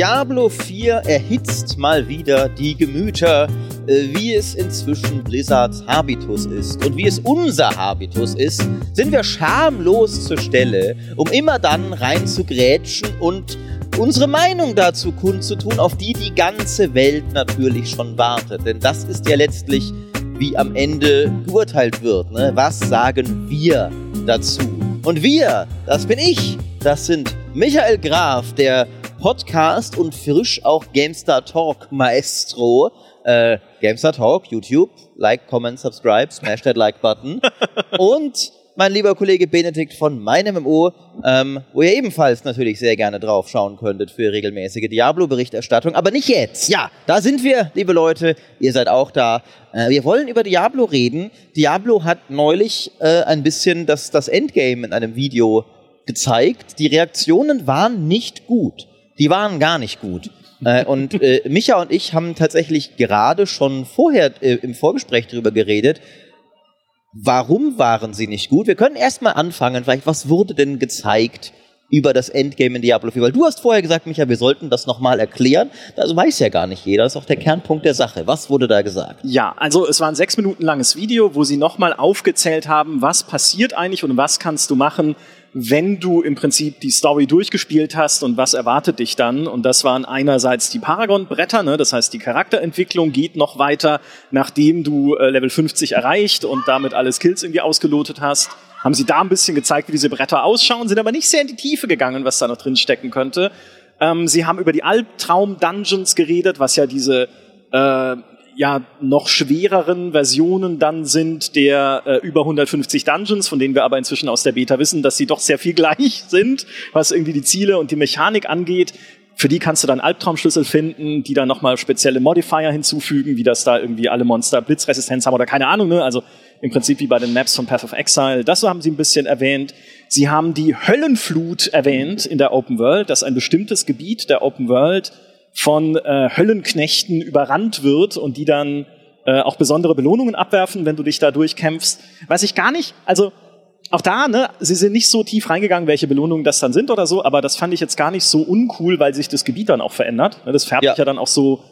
Diablo 4 erhitzt mal wieder die Gemüter, äh, wie es inzwischen Blizzards Habitus ist. Und wie es unser Habitus ist, sind wir schamlos zur Stelle, um immer dann rein zu grätschen und unsere Meinung dazu kundzutun, auf die die ganze Welt natürlich schon wartet. Denn das ist ja letztlich, wie am Ende geurteilt wird. Ne? Was sagen wir dazu? Und wir, das bin ich, das sind Michael Graf, der Podcast und frisch auch GameStar Talk Maestro. Äh, GameStar Talk, YouTube, like, comment, subscribe, smash that like button. und mein lieber Kollege Benedikt von MeinMMO, ähm, wo ihr ebenfalls natürlich sehr gerne drauf schauen könntet für regelmäßige Diablo-Berichterstattung. Aber nicht jetzt. Ja, da sind wir, liebe Leute. Ihr seid auch da. Äh, wir wollen über Diablo reden. Diablo hat neulich äh, ein bisschen das, das Endgame in einem Video gezeigt. Die Reaktionen waren nicht gut die waren gar nicht gut. Äh, und äh, Micha und ich haben tatsächlich gerade schon vorher äh, im Vorgespräch darüber geredet, warum waren sie nicht gut. Wir können erstmal anfangen, vielleicht, was wurde denn gezeigt über das Endgame in Diablo 4? Weil du hast vorher gesagt, Micha, wir sollten das nochmal erklären. Das weiß ja gar nicht jeder. Das ist auch der Kernpunkt der Sache. Was wurde da gesagt? Ja, also es war ein sechs Minuten langes Video, wo sie nochmal aufgezählt haben, was passiert eigentlich und was kannst du machen, wenn du im Prinzip die Story durchgespielt hast und was erwartet dich dann. Und das waren einerseits die Paragon-Bretter, ne? das heißt die Charakterentwicklung geht noch weiter, nachdem du äh, Level 50 erreicht und damit alle Skills irgendwie ausgelotet hast. Haben sie da ein bisschen gezeigt, wie diese Bretter ausschauen, sind aber nicht sehr in die Tiefe gegangen, was da noch drin stecken könnte. Ähm, sie haben über die Albtraum-Dungeons geredet, was ja diese äh, ja noch schwereren Versionen dann sind der äh, über 150 Dungeons, von denen wir aber inzwischen aus der Beta wissen, dass sie doch sehr viel gleich sind, was irgendwie die Ziele und die Mechanik angeht. Für die kannst du dann Albtraumschlüssel finden, die dann nochmal spezielle Modifier hinzufügen, wie das da irgendwie alle Monster Blitzresistenz haben oder keine Ahnung, ne? Also im Prinzip wie bei den Maps von Path of Exile. Das haben sie ein bisschen erwähnt. Sie haben die Höllenflut erwähnt in der Open World, dass ein bestimmtes Gebiet der Open World von äh, Höllenknechten überrannt wird und die dann äh, auch besondere Belohnungen abwerfen, wenn du dich da durchkämpfst. Weiß ich gar nicht, also auch da, ne, sie sind nicht so tief reingegangen, welche Belohnungen das dann sind oder so, aber das fand ich jetzt gar nicht so uncool, weil sich das Gebiet dann auch verändert. Das färbt ja. sich ja dann auch so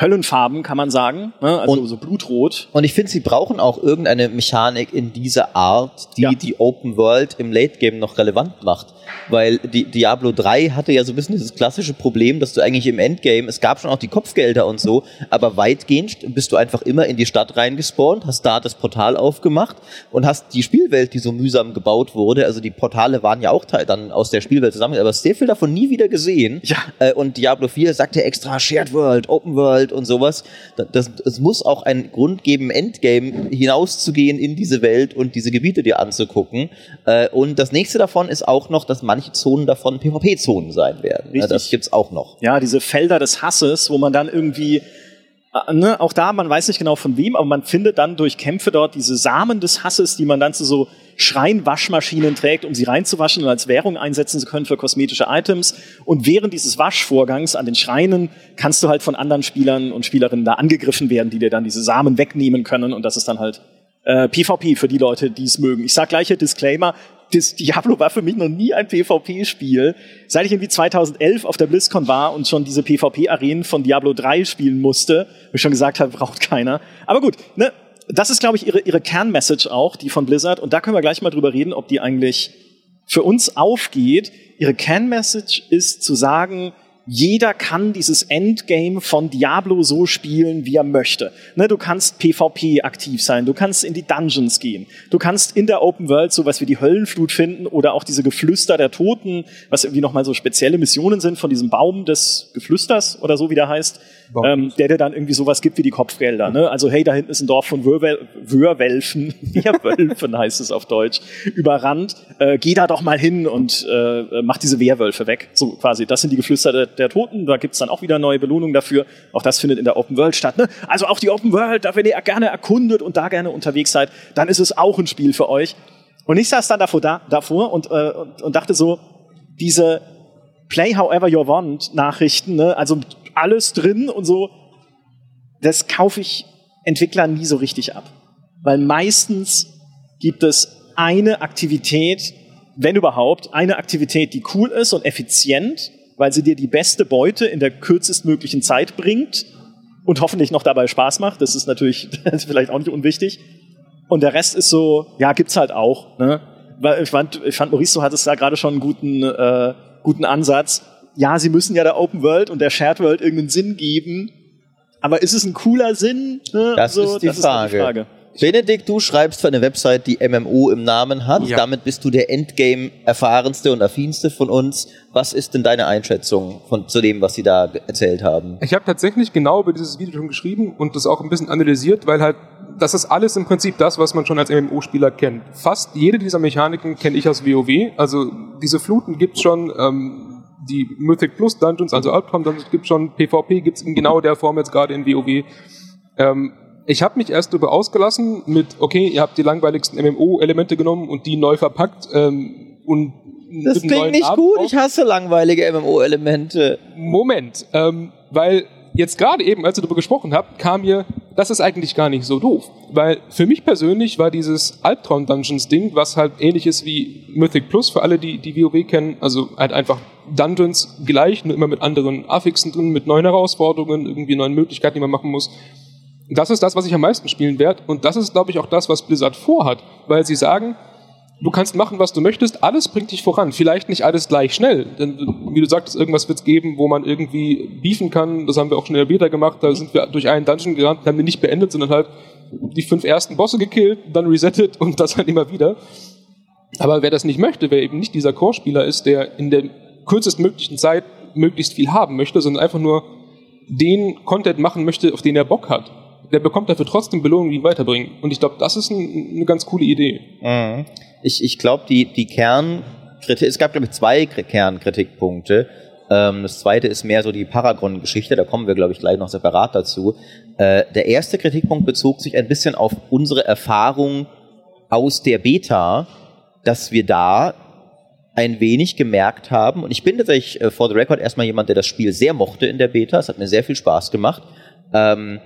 Höllenfarben, kann man sagen, ne? also und, so blutrot. Und ich finde, sie brauchen auch irgendeine Mechanik in dieser Art, die ja. die Open World im Late Game noch relevant macht weil die Diablo 3 hatte ja so ein bisschen dieses klassische Problem, dass du eigentlich im Endgame, es gab schon auch die Kopfgelder und so, aber weitgehend bist du einfach immer in die Stadt reingespawnt, hast da das Portal aufgemacht und hast die Spielwelt, die so mühsam gebaut wurde, also die Portale waren ja auch dann aus der Spielwelt zusammen, aber sehr viel davon nie wieder gesehen. Ja. Äh, und Diablo 4 sagt ja extra Shared World, Open World Welt und sowas. Das, es muss auch einen Grund geben, Endgame hinauszugehen in diese Welt und diese Gebiete dir anzugucken. Äh, und das nächste davon ist auch noch, dass manche Zonen davon PvP-Zonen sein werden. Richtig. Das gibt's auch noch. Ja, diese Felder des Hasses, wo man dann irgendwie äh, Ne, auch da, man weiß nicht genau von wem, aber man findet dann durch Kämpfe dort diese Samen des Hasses, die man dann zu so Schreinwaschmaschinen trägt, um sie reinzuwaschen und als Währung einsetzen zu können für kosmetische Items. Und während dieses Waschvorgangs an den Schreinen kannst du halt von anderen Spielern und Spielerinnen da angegriffen werden, die dir dann diese Samen wegnehmen können. Und das ist dann halt äh, PvP für die Leute, die es mögen. Ich sag gleich Disclaimer, das Diablo war für mich noch nie ein PvP-Spiel. Seit ich irgendwie 2011 auf der BlizzCon war und schon diese PvP-Arenen von Diablo 3 spielen musste, wo ich schon gesagt habe, braucht keiner. Aber gut, ne, das ist, glaube ich, ihre, ihre Kernmessage auch, die von Blizzard. Und da können wir gleich mal drüber reden, ob die eigentlich für uns aufgeht. Ihre Kernmessage ist zu sagen, jeder kann dieses Endgame von Diablo so spielen, wie er möchte. Ne, du kannst PvP aktiv sein, du kannst in die Dungeons gehen, du kannst in der Open World sowas wie die Höllenflut finden oder auch diese Geflüster der Toten, was irgendwie nochmal so spezielle Missionen sind von diesem Baum des Geflüsters oder so, wie der heißt ähm, der dir dann irgendwie sowas gibt wie die Kopfgelder. Ne? Also hey, da hinten ist ein Dorf von Wörwel Wörwelfen, ja Wölfen heißt es auf Deutsch, überrannt. Äh, geh da doch mal hin und äh, mach diese Wehrwölfe weg. So quasi, das sind die Geflüster der, der Toten. Da gibt's dann auch wieder neue Belohnungen dafür. Auch das findet in der Open World statt. Ne? Also auch die Open World, wenn ihr gerne erkundet und da gerne unterwegs seid, dann ist es auch ein Spiel für euch. Und ich saß dann davor, da, davor und, äh, und, und dachte so, diese Play however you want Nachrichten, ne? also alles drin und so. Das kaufe ich Entwicklern nie so richtig ab. Weil meistens gibt es eine Aktivität, wenn überhaupt, eine Aktivität, die cool ist und effizient, weil sie dir die beste Beute in der kürzestmöglichen Zeit bringt und hoffentlich noch dabei Spaß macht. Das ist natürlich das ist vielleicht auch nicht unwichtig. Und der Rest ist so, ja, gibt's halt auch. Ne? Ich fand, ich fand Maurice, du hattest da gerade schon einen guten, äh, guten Ansatz ja, sie müssen ja der Open World und der Shared World irgendeinen Sinn geben. Aber ist es ein cooler Sinn? Ne? Das, so, ist, die das ist die Frage. Benedikt, du schreibst für eine Website, die MMO im Namen hat. Ja. Damit bist du der Endgame-erfahrenste und affinste von uns. Was ist denn deine Einschätzung von, zu dem, was sie da erzählt haben? Ich habe tatsächlich genau über dieses Video schon geschrieben und das auch ein bisschen analysiert, weil halt das ist alles im Prinzip das, was man schon als MMO-Spieler kennt. Fast jede dieser Mechaniken kenne ich aus WoW. Also diese Fluten gibt's schon. Ähm, die Mythic Plus Dungeons, also Albtraum Dungeons, gibt schon, PvP gibt es in genau der Form jetzt gerade in WoW. Ähm, ich habe mich erst darüber ausgelassen mit, okay, ihr habt die langweiligsten MMO-Elemente genommen und die neu verpackt ähm, und das klingt nicht Abend gut, ich hasse langweilige MMO-Elemente. Moment, ähm, weil jetzt gerade eben, als ihr darüber gesprochen habt, kam mir, das ist eigentlich gar nicht so doof. Weil für mich persönlich war dieses Albtraum-Dungeons-Ding, was halt ähnlich ist wie Mythic Plus, für alle, die die WoW kennen, also halt einfach Dungeons gleich, nur immer mit anderen Affixen drin, mit neuen Herausforderungen, irgendwie neuen Möglichkeiten, die man machen muss. Das ist das, was ich am meisten spielen werde. Und das ist, glaube ich, auch das, was Blizzard vorhat. Weil sie sagen, du kannst machen, was du möchtest, alles bringt dich voran. Vielleicht nicht alles gleich schnell. Denn, wie du sagtest, irgendwas wird es geben, wo man irgendwie beefen kann. Das haben wir auch schon in der Beta gemacht. Da sind wir durch einen Dungeon gerannt, haben wir nicht beendet, sondern halt die fünf ersten Bosse gekillt, dann resettet und das halt immer wieder. Aber wer das nicht möchte, wer eben nicht dieser Core-Spieler ist, der in der kürzestmöglichen Zeit möglichst viel haben möchte, sondern einfach nur den Content machen möchte, auf den er Bock hat, der bekommt dafür trotzdem Belohnungen, die ihn weiterbringen. Und ich glaube, das ist ein, eine ganz coole Idee. Mhm. Ich, ich glaube, die, die Kernkritik, es gab, glaube ich, zwei Kernkritikpunkte. Ähm, das zweite ist mehr so die Paragon-Geschichte, da kommen wir, glaube ich, gleich noch separat dazu. Äh, der erste Kritikpunkt bezog sich ein bisschen auf unsere Erfahrung aus der Beta, dass wir da ein wenig gemerkt haben, und ich bin tatsächlich äh, for the record erstmal jemand, der das Spiel sehr mochte in der Beta, es hat mir sehr viel Spaß gemacht. Ähm,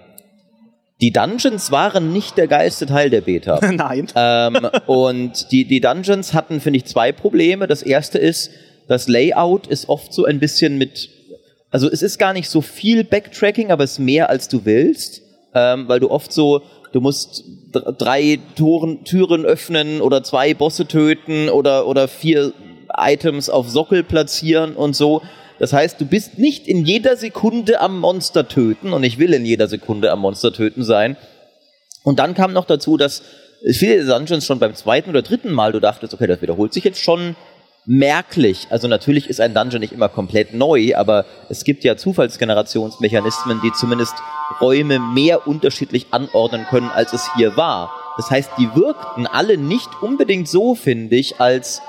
die Dungeons waren nicht der geilste Teil der Beta. Nein. Ähm, und die, die Dungeons hatten, finde ich, zwei Probleme. Das erste ist, das Layout ist oft so ein bisschen mit, also es ist gar nicht so viel Backtracking, aber es ist mehr als du willst, ähm, weil du oft so, du musst drei Toren, Türen öffnen oder zwei Bosse töten oder, oder vier Items auf Sockel platzieren und so. Das heißt, du bist nicht in jeder Sekunde am Monster töten und ich will in jeder Sekunde am Monster töten sein. Und dann kam noch dazu, dass viele Dungeons schon beim zweiten oder dritten Mal du dachtest, okay, das wiederholt sich jetzt schon merklich. Also natürlich ist ein Dungeon nicht immer komplett neu, aber es gibt ja Zufallsgenerationsmechanismen, die zumindest Räume mehr unterschiedlich anordnen können, als es hier war. Das heißt, die wirkten alle nicht unbedingt so, finde ich, als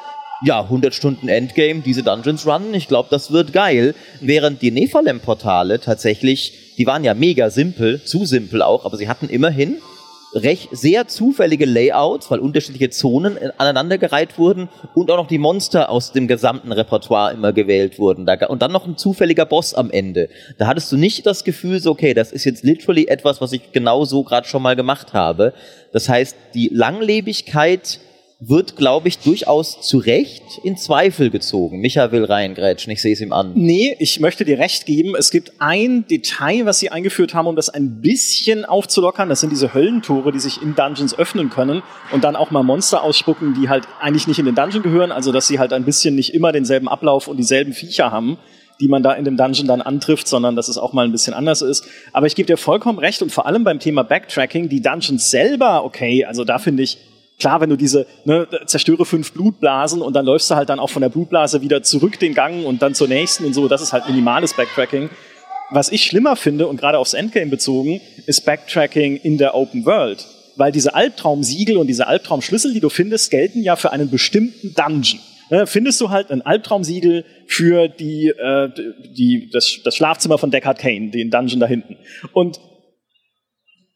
ja, 100 Stunden Endgame, diese Dungeons runnen, ich glaube, das wird geil. Während die Nephalem-Portale tatsächlich, die waren ja mega simpel, zu simpel auch, aber sie hatten immerhin recht sehr zufällige Layouts, weil unterschiedliche Zonen aneinandergereiht wurden und auch noch die Monster aus dem gesamten Repertoire immer gewählt wurden. und dann noch ein zufälliger Boss am Ende. Da hattest du nicht das Gefühl, so, okay, das ist jetzt literally etwas, was ich genau so gerade schon mal gemacht habe. Das heißt, die Langlebigkeit wird, glaube ich, durchaus zu Recht in Zweifel gezogen. Micha will reingrätschen, ich sehe es ihm an. Nee, ich möchte dir recht geben. Es gibt ein Detail, was sie eingeführt haben, um das ein bisschen aufzulockern. Das sind diese Höllentore, die sich in Dungeons öffnen können und dann auch mal Monster ausspucken, die halt eigentlich nicht in den Dungeon gehören. Also, dass sie halt ein bisschen nicht immer denselben Ablauf und dieselben Viecher haben die man da in dem Dungeon dann antrifft, sondern dass es auch mal ein bisschen anders ist. Aber ich gebe dir vollkommen recht und vor allem beim Thema Backtracking, die Dungeons selber, okay, also da finde ich, Klar, wenn du diese, ne, zerstöre fünf Blutblasen und dann läufst du halt dann auch von der Blutblase wieder zurück den Gang und dann zur nächsten und so, das ist halt minimales Backtracking. Was ich schlimmer finde und gerade aufs Endgame bezogen, ist Backtracking in der Open World. Weil diese Albtraumsiegel und diese Albtraumschlüssel, die du findest, gelten ja für einen bestimmten Dungeon. Ne, findest du halt ein Albtraumsiegel für die, äh, die, das, das Schlafzimmer von Deckard Kane, den Dungeon da hinten. Und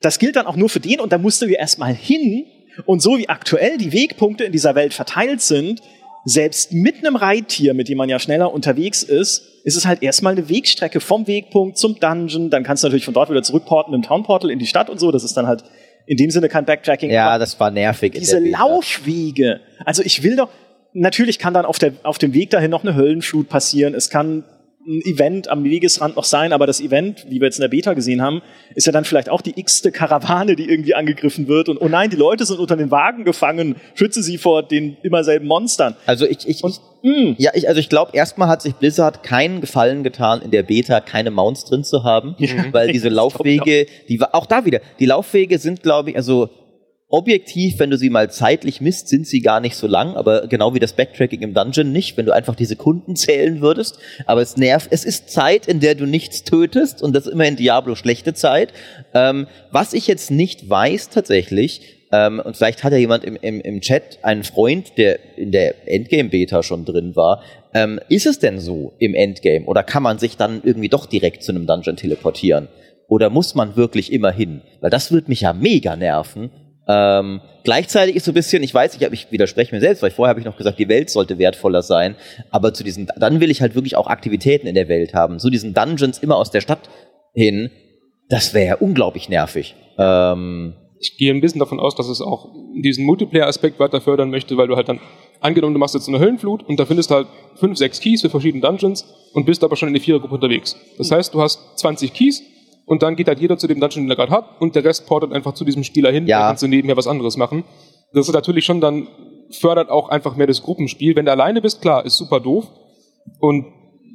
das gilt dann auch nur für den und da musst du ja erstmal hin und so wie aktuell die Wegpunkte in dieser Welt verteilt sind, selbst mit einem Reittier, mit dem man ja schneller unterwegs ist, ist es halt erstmal eine Wegstrecke vom Wegpunkt zum Dungeon. Dann kannst du natürlich von dort wieder zurückporten im Townportal in die Stadt und so. Das ist dann halt in dem Sinne kein Backtracking. Ja, das war nervig. Diese Laufwege. Also ich will doch, natürlich kann dann auf, der, auf dem Weg dahin noch eine Höllenflut passieren. Es kann ein Event am Wegesrand noch sein, aber das Event, wie wir jetzt in der Beta gesehen haben, ist ja dann vielleicht auch die x-te Karawane, die irgendwie angegriffen wird und oh nein, die Leute sind unter den Wagen gefangen, schütze sie vor den immer selben Monstern. Also ich, ich, und, ich mm. ja, ich, also ich glaube, erstmal hat sich Blizzard keinen Gefallen getan, in der Beta keine Mounts drin zu haben, weil diese Laufwege, die war auch da wieder, die Laufwege sind, glaube ich, also objektiv, wenn du sie mal zeitlich misst, sind sie gar nicht so lang, aber genau wie das Backtracking im Dungeon nicht, wenn du einfach die Sekunden zählen würdest. Aber es nervt, es ist Zeit, in der du nichts tötest und das ist immer in Diablo schlechte Zeit. Ähm, was ich jetzt nicht weiß tatsächlich, ähm, und vielleicht hat ja jemand im, im, im Chat einen Freund, der in der Endgame-Beta schon drin war, ähm, ist es denn so im Endgame oder kann man sich dann irgendwie doch direkt zu einem Dungeon teleportieren? Oder muss man wirklich immer hin? Weil das würde mich ja mega nerven, ähm, gleichzeitig ist so ein bisschen, ich weiß, ich, hab, ich widerspreche mir selbst, weil vorher habe ich noch gesagt, die Welt sollte wertvoller sein, aber zu diesen, dann will ich halt wirklich auch Aktivitäten in der Welt haben. Zu diesen Dungeons immer aus der Stadt hin, das wäre unglaublich nervig. Ähm, ich gehe ein bisschen davon aus, dass es auch diesen Multiplayer-Aspekt weiter fördern möchte, weil du halt dann, angenommen, du machst jetzt eine Höllenflut und da findest du halt fünf, sechs Keys für verschiedene Dungeons und bist aber schon in der Vierergruppe unterwegs. Das heißt, du hast 20 Keys und dann geht halt jeder zu dem Dungeon, den er gerade hat und der Rest portet einfach zu diesem Spieler hin, ja. dann kannst du nebenher was anderes machen. Das ist natürlich schon dann, fördert auch einfach mehr das Gruppenspiel. Wenn du alleine bist, klar, ist super doof. Und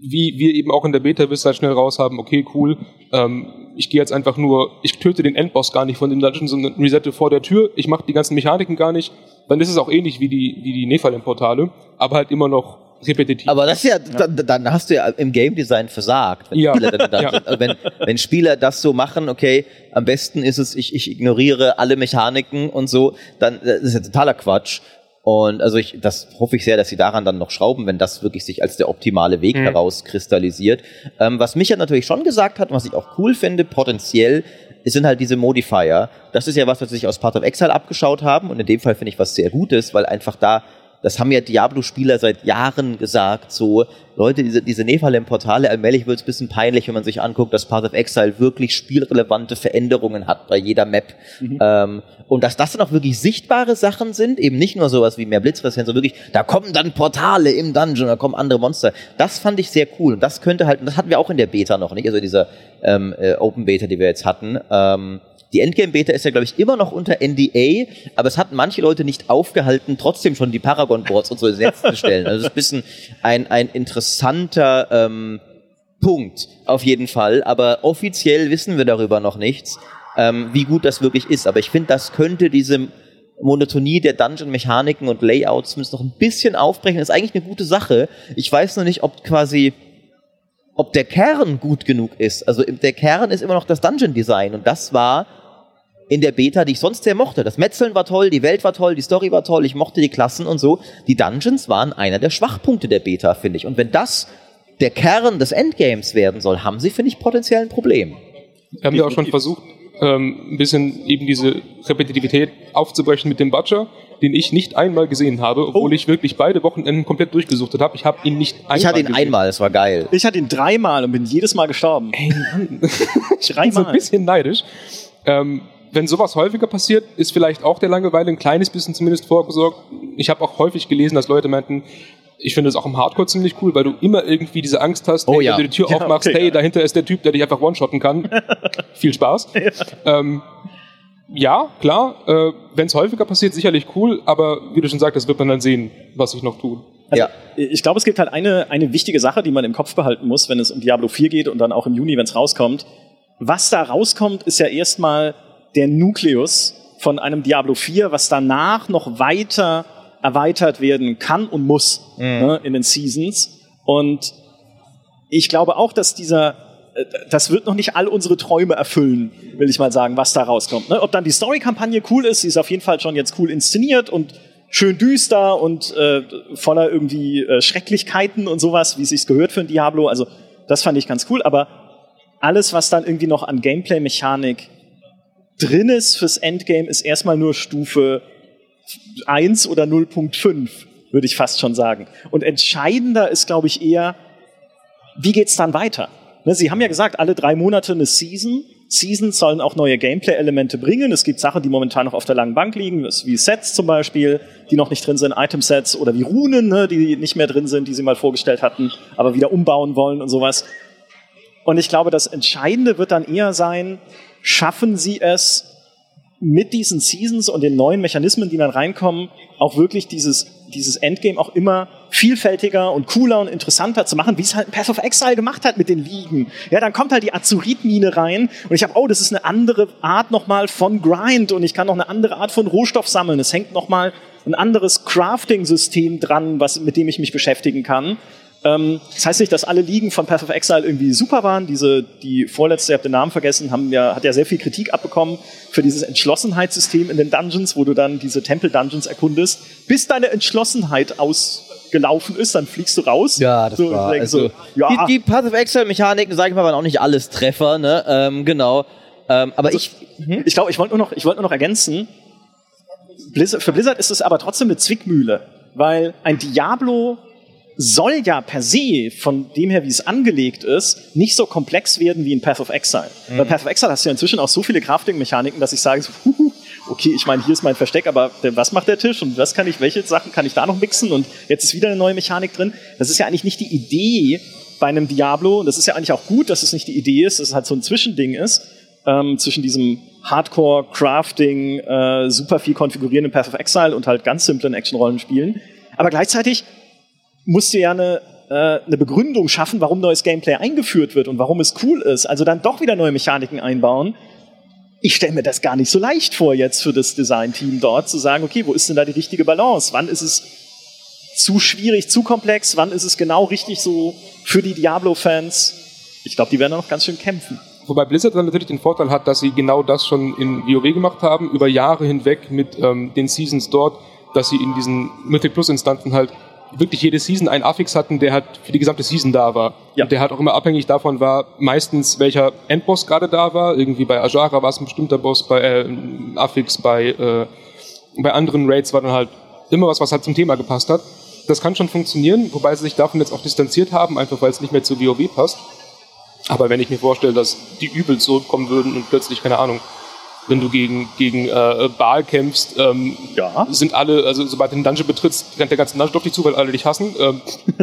wie wir eben auch in der Beta wirst halt schnell raus haben, okay, cool, ähm, ich gehe jetzt einfach nur, ich töte den Endboss gar nicht von dem Dungeon, sondern resette vor der Tür, ich mache die ganzen Mechaniken gar nicht, dann ist es auch ähnlich wie die, wie die Nephalem-Portale, aber halt immer noch repetitiv. Aber das ist ja, ja. Dann, dann, hast du ja im Game Design versagt. Wenn, ja. Spieler dann, ja. Also wenn, wenn Spieler das so machen, okay, am besten ist es, ich, ich ignoriere alle Mechaniken und so, dann das ist ja totaler Quatsch. Und also ich, das hoffe ich sehr, dass sie daran dann noch schrauben, wenn das wirklich sich als der optimale Weg mhm. herauskristallisiert. Ähm, was Micha natürlich schon gesagt hat, was ich auch cool finde, potenziell, sind halt diese Modifier. Das ist ja was, was sie sich aus Part of Exile abgeschaut haben und in dem Fall finde ich was sehr Gutes, weil einfach da das haben ja Diablo-Spieler seit Jahren gesagt, so, Leute, diese, diese Nephalem-Portale, allmählich wird es ein bisschen peinlich, wenn man sich anguckt, dass Path of Exile wirklich spielrelevante Veränderungen hat bei jeder Map. Mhm. Ähm, und dass das dann auch wirklich sichtbare Sachen sind, eben nicht nur sowas wie mehr Blitzresistenz, sondern wirklich, da kommen dann Portale im Dungeon, da kommen andere Monster. Das fand ich sehr cool. Und das könnte halt, das hatten wir auch in der Beta noch nicht, also dieser ähm, äh, Open Beta, die wir jetzt hatten. Ähm, die Endgame-Beta ist ja, glaube ich, immer noch unter NDA, aber es hat manche Leute nicht aufgehalten, trotzdem schon die Paragon-Boards und so Netz zu stellen. Also das ist ein bisschen ein, ein interessanter ähm, Punkt, auf jeden Fall. Aber offiziell wissen wir darüber noch nichts, ähm, wie gut das wirklich ist. Aber ich finde, das könnte diese Monotonie der Dungeon-Mechaniken und Layouts zumindest noch ein bisschen aufbrechen. Das ist eigentlich eine gute Sache. Ich weiß nur nicht, ob quasi, ob der Kern gut genug ist. Also der Kern ist immer noch das Dungeon-Design und das war in der Beta, die ich sonst sehr mochte. Das Metzeln war toll, die Welt war toll, die Story war toll, ich mochte die Klassen und so. Die Dungeons waren einer der Schwachpunkte der Beta, finde ich. Und wenn das der Kern des Endgames werden soll, haben sie, finde ich, potenziell ein Problem. Wir haben ja auch schon versucht, ähm, ein bisschen eben diese Repetitivität aufzubrechen mit dem Butcher, den ich nicht einmal gesehen habe, obwohl Oh. ich wirklich beide Wochenenden komplett durchgesuchtet habe. Ich habe ihn nicht einmal Ich hatte ihn gesehen. einmal, es war geil. Ich hatte ihn dreimal und bin jedes Mal gestorben. Ey, Mann. Ich bin so ein bisschen neidisch. Ähm, wenn sowas häufiger passiert, ist vielleicht auch der Langeweile ein kleines bisschen zumindest vorgesorgt. Ich habe auch häufig gelesen, dass Leute meinten, ich finde es auch im Hardcore ziemlich cool, weil du immer irgendwie diese Angst hast, Oh hey, ja. wenn du die Tür Ja, aufmachst, okay, hey, ja. dahinter ist der Typ, der dich einfach one-shotten kann. Viel Spaß. Ähm, ja, klar, äh, wenn es häufiger passiert, sicherlich cool, aber wie du schon sagtest, wird man dann sehen, was sich noch tut. ja. Ich glaube, es gibt halt eine, eine wichtige Sache, die man im Kopf behalten muss, wenn es um Diablo 4 geht und dann auch im Juni, wenn es rauskommt. Was da rauskommt, ist ja erstmal der Nukleus von einem Diablo 4, was danach noch weiter erweitert werden kann und muss ne, in den Seasons. Und ich glaube auch, dass dieser, äh, das wird noch nicht all unsere Träume erfüllen, will ich mal sagen, was da rauskommt. Ne? Ob dann die Story-Kampagne cool ist, sie ist auf jeden Fall schon jetzt cool inszeniert und schön düster und äh, voller irgendwie äh, Schrecklichkeiten und sowas, wie es sich gehört für ein Diablo. Also das fand ich ganz cool, aber alles, was dann irgendwie noch an Gameplay-Mechanik drin ist fürs Endgame, ist erstmal nur Stufe 1 oder 0.5, würde ich fast schon sagen. Und entscheidender ist, glaube ich, eher, wie geht's dann weiter? Ne, Sie haben ja gesagt, alle drei Monate eine Season. Seasons sollen auch neue Gameplay-Elemente bringen. Es gibt Sachen, die momentan noch auf der langen Bank liegen, wie Sets zum Beispiel, die noch nicht drin sind, Item-Sets oder wie Runen, ne, die nicht mehr drin sind, die sie mal vorgestellt hatten, aber wieder umbauen wollen und sowas. Und ich glaube, das Entscheidende wird dann eher sein, schaffen sie es mit diesen Seasons und den neuen Mechanismen, die dann reinkommen, auch wirklich dieses, dieses Endgame auch immer vielfältiger und cooler und interessanter zu machen, wie es halt Path of Exile gemacht hat mit den Ligen. Ja, dann kommt halt die Azurit-Mine rein und ich habe, oh, das ist eine andere Art nochmal von Grind und ich kann noch eine andere Art von Rohstoff sammeln. Es hängt nochmal ein anderes Crafting-System dran, was, mit dem ich mich beschäftigen kann. Ähm, das heißt nicht, dass alle Ligen von Path of Exile irgendwie super waren. Diese, die vorletzte, ihr habt den Namen vergessen, haben ja, hat ja sehr viel Kritik abbekommen für dieses Entschlossenheitssystem in den Dungeons, wo du dann diese Tempel-Dungeons erkundest, bis deine Entschlossenheit ausgelaufen ist, dann fliegst du raus. Ja, das so, war. Also, so, ja, die, die Path of Exile-Mechaniken, sage ich mal, waren auch nicht alles Treffer, ne? Ähm, genau. Ähm, aber ich. Ich glaube, ich wollte nur noch, ich wollte nur noch ergänzen. Blizzard, für Blizzard ist es aber trotzdem eine Zwickmühle, weil ein Diablo soll ja per se, von dem her, wie es angelegt ist, nicht so komplex werden wie in Path of Exile. Bei Path of Exile hast du ja inzwischen auch so viele Crafting-Mechaniken, dass ich sage, so, okay, ich meine, hier ist mein Versteck, aber was macht der Tisch und was kann ich, welche Sachen kann ich da noch mixen und jetzt ist wieder eine neue Mechanik drin. Das ist ja eigentlich nicht die Idee bei einem Diablo. Und das ist ja eigentlich auch gut, dass es nicht die Idee ist, dass es halt so ein Zwischending ist ähm, zwischen diesem Hardcore, Crafting, äh, super viel konfigurieren in Path of Exile und halt ganz simplen Action-Rollenspielen. Aber gleichzeitig musst du ja eine, äh, eine Begründung schaffen, warum neues Gameplay eingeführt wird und warum es cool ist. Also dann doch wieder neue Mechaniken einbauen. Ich stelle mir das gar nicht so leicht vor, jetzt für das Design-Team dort zu sagen, okay, wo ist denn da die richtige Balance? Wann ist es zu schwierig, zu komplex? Wann ist es genau richtig so für die Diablo-Fans? Ich glaube, die werden da noch ganz schön kämpfen. Wobei Blizzard dann natürlich den Vorteil hat, dass sie genau das schon in WoW gemacht haben, über Jahre hinweg mit ähm, den Seasons dort, dass sie in diesen Mythic Plus Instanzen halt wirklich jede Season einen Affix hatten, der halt für die gesamte Season da war. Ja. Und der halt auch immer abhängig davon war, meistens welcher Endboss gerade da war. Irgendwie bei Ajara war es ein bestimmter Boss, bei äh, Affix, bei, äh, bei anderen Raids war dann halt immer was, was halt zum Thema gepasst hat. Das kann schon funktionieren, wobei sie sich davon jetzt auch distanziert haben, einfach weil es nicht mehr zu WoW passt. Aber wenn ich mir vorstelle, dass die übel zurückkommen würden und plötzlich, keine Ahnung, wenn du gegen, gegen äh, Baal kämpfst, ähm, Ja. sind alle, also sobald du den Dungeon betrittst, rennt der ganze Dungeon auf dich zu, weil alle dich hassen. Ähm,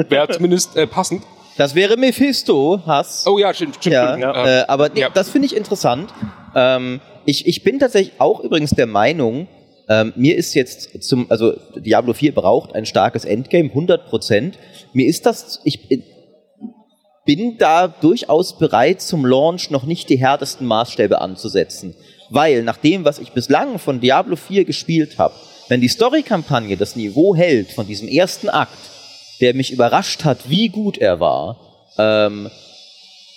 Wäre zumindest äh, passend. Das wäre Mephisto, Hass. Oh ja, stimmt, stimmt. Ja, stimmt, äh, aber ja. das finde ich interessant. Ähm, ich, ich bin tatsächlich auch übrigens der Meinung, ähm, mir ist jetzt zum, also Diablo 4 braucht ein starkes Endgame, 100 Prozent. Mir ist das, ich bin da durchaus bereit, zum Launch noch nicht die härtesten Maßstäbe anzusetzen. Weil nach dem, was ich bislang von Diablo 4 gespielt habe, wenn die Story-Kampagne das Niveau hält von diesem ersten Akt, der mich überrascht hat, wie gut er war, ähm,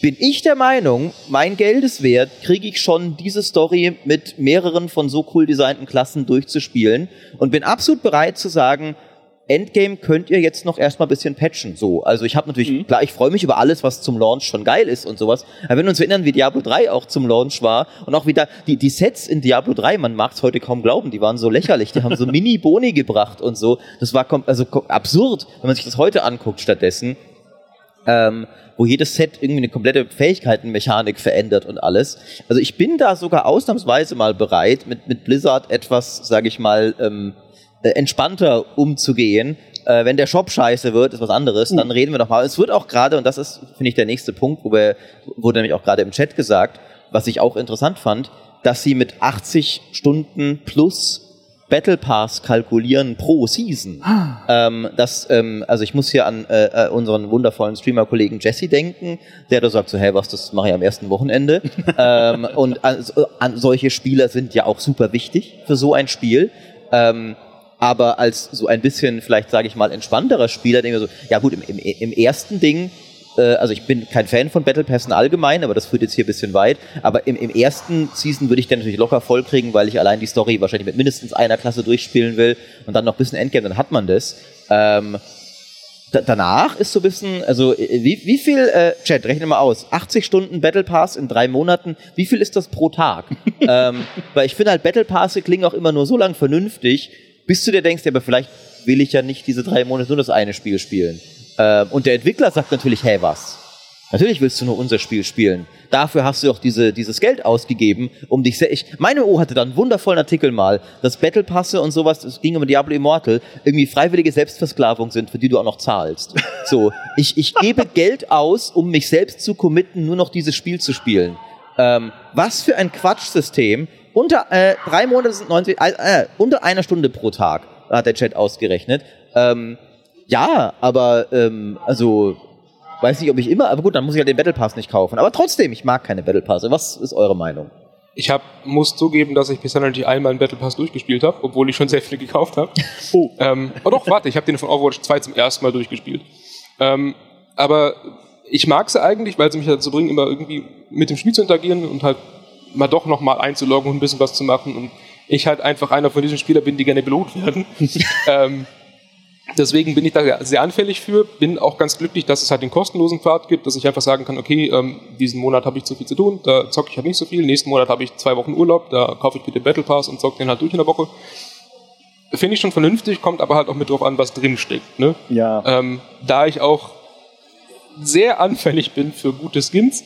bin ich der Meinung, mein Geld ist wert, kriege ich schon diese Story mit mehreren von so cool designten Klassen durchzuspielen und bin absolut bereit zu sagen, Endgame könnt ihr jetzt noch erstmal ein bisschen patchen. So, also ich habe natürlich, mhm. klar, ich freue mich über alles, was zum Launch schon geil ist und sowas. Aber wenn wir uns erinnern, wie Diablo 3 auch zum Launch war und auch wieder die, die Sets in Diablo 3, man mag es heute kaum glauben, die waren so lächerlich, die haben so Mini-Boni gebracht und so. Das war also absurd, wenn man sich das heute anguckt stattdessen. Ähm, wo jedes Set irgendwie eine komplette Fähigkeitenmechanik verändert und alles. Also ich bin da sogar ausnahmsweise mal bereit, mit, mit Blizzard etwas, sage ich mal, ähm, äh, entspannter umzugehen. Äh, wenn der Shop scheiße wird, ist was anderes, dann reden wir doch mal. Es wird auch gerade, und das ist, finde ich, der nächste Punkt, wo wir, wurde nämlich auch gerade im Chat gesagt, was ich auch interessant fand, dass sie mit 80 Stunden plus Battle Pass kalkulieren pro Season. Ah. Ähm, das, ähm, also ich muss hier an äh, äh unseren wundervollen Streamer-Kollegen Jesse denken, der da sagt so, hey, was, das mache ich am ersten Wochenende. ähm, und an, an, solche Spieler sind ja auch super wichtig für so ein Spiel. Ähm, aber als so ein bisschen, vielleicht sage ich mal, entspannterer Spieler, denke ich so, ja gut, im, im, im ersten Ding äh, also ich bin kein Fan von Battle Passen allgemein, aber das führt jetzt hier ein bisschen weit. Aber im, im ersten Season würde ich den natürlich locker voll kriegen, weil ich allein die Story wahrscheinlich mit mindestens einer Klasse durchspielen will und dann noch ein bisschen Endgame, dann hat man das. Ähm, danach ist so ein bisschen, also äh, wie, wie viel, äh, Chat, rechne mal aus, 80 Stunden Battle Pass in drei Monaten, wie viel ist das pro Tag? ähm, weil ich finde halt Battle Pass klingen auch immer nur so lang vernünftig, bis du dir denkst, ja, aber vielleicht will ich ja nicht diese drei Monate nur das eine Spiel spielen. Ähm, und der Entwickler sagt natürlich, hey, was? Natürlich willst du nur unser Spiel spielen. Dafür hast du auch diese, dieses Geld ausgegeben, um dich sehr. Ich, meine O hatte da einen wundervollen Artikel mal, dass Battle Passe und sowas, das ging um Diablo Immortal, irgendwie freiwillige Selbstversklavung sind, für die du auch noch zahlst. So, ich, ich gebe Geld aus, um mich selbst zu committen, nur noch dieses Spiel zu spielen. Ähm, was für ein Quatschsystem. Unter äh, drei Monate sind 90, äh, äh, unter einer Stunde pro Tag, hat der Chat ausgerechnet. Ähm, ja, aber ähm, also weiß nicht, ob ich immer, aber gut, dann muss ich halt den Battle Pass nicht kaufen. Aber trotzdem, ich mag keine Battle Pass. Was ist eure Meinung? Ich hab, muss zugeben, dass ich bisher natürlich einmal einen Battle Pass durchgespielt habe, obwohl ich schon sehr viele gekauft habe. Oh. ähm, oh doch, warte, ich habe den von Overwatch 2 zum ersten Mal durchgespielt. Ähm, aber ich mag sie eigentlich, weil sie mich dazu bringen, immer irgendwie mit dem Spiel zu interagieren und halt mal doch nochmal einzuloggen und ein bisschen was zu machen. Und ich halt einfach einer von diesen Spielern bin, die gerne belohnt werden. ähm, Deswegen bin ich da sehr anfällig für, bin auch ganz glücklich, dass es halt den kostenlosen Pfad gibt, dass ich einfach sagen kann, okay, ähm, diesen Monat habe ich zu viel zu tun, da zocke ich halt nicht so viel, nächsten Monat habe ich zwei Wochen Urlaub, da kaufe ich bitte Battle Pass und zocke den halt durch in der Woche. Finde ich schon vernünftig, kommt aber halt auch mit drauf an, was drinsteckt. Ne? Ja. Ähm, da ich auch sehr anfällig bin für gute Skins,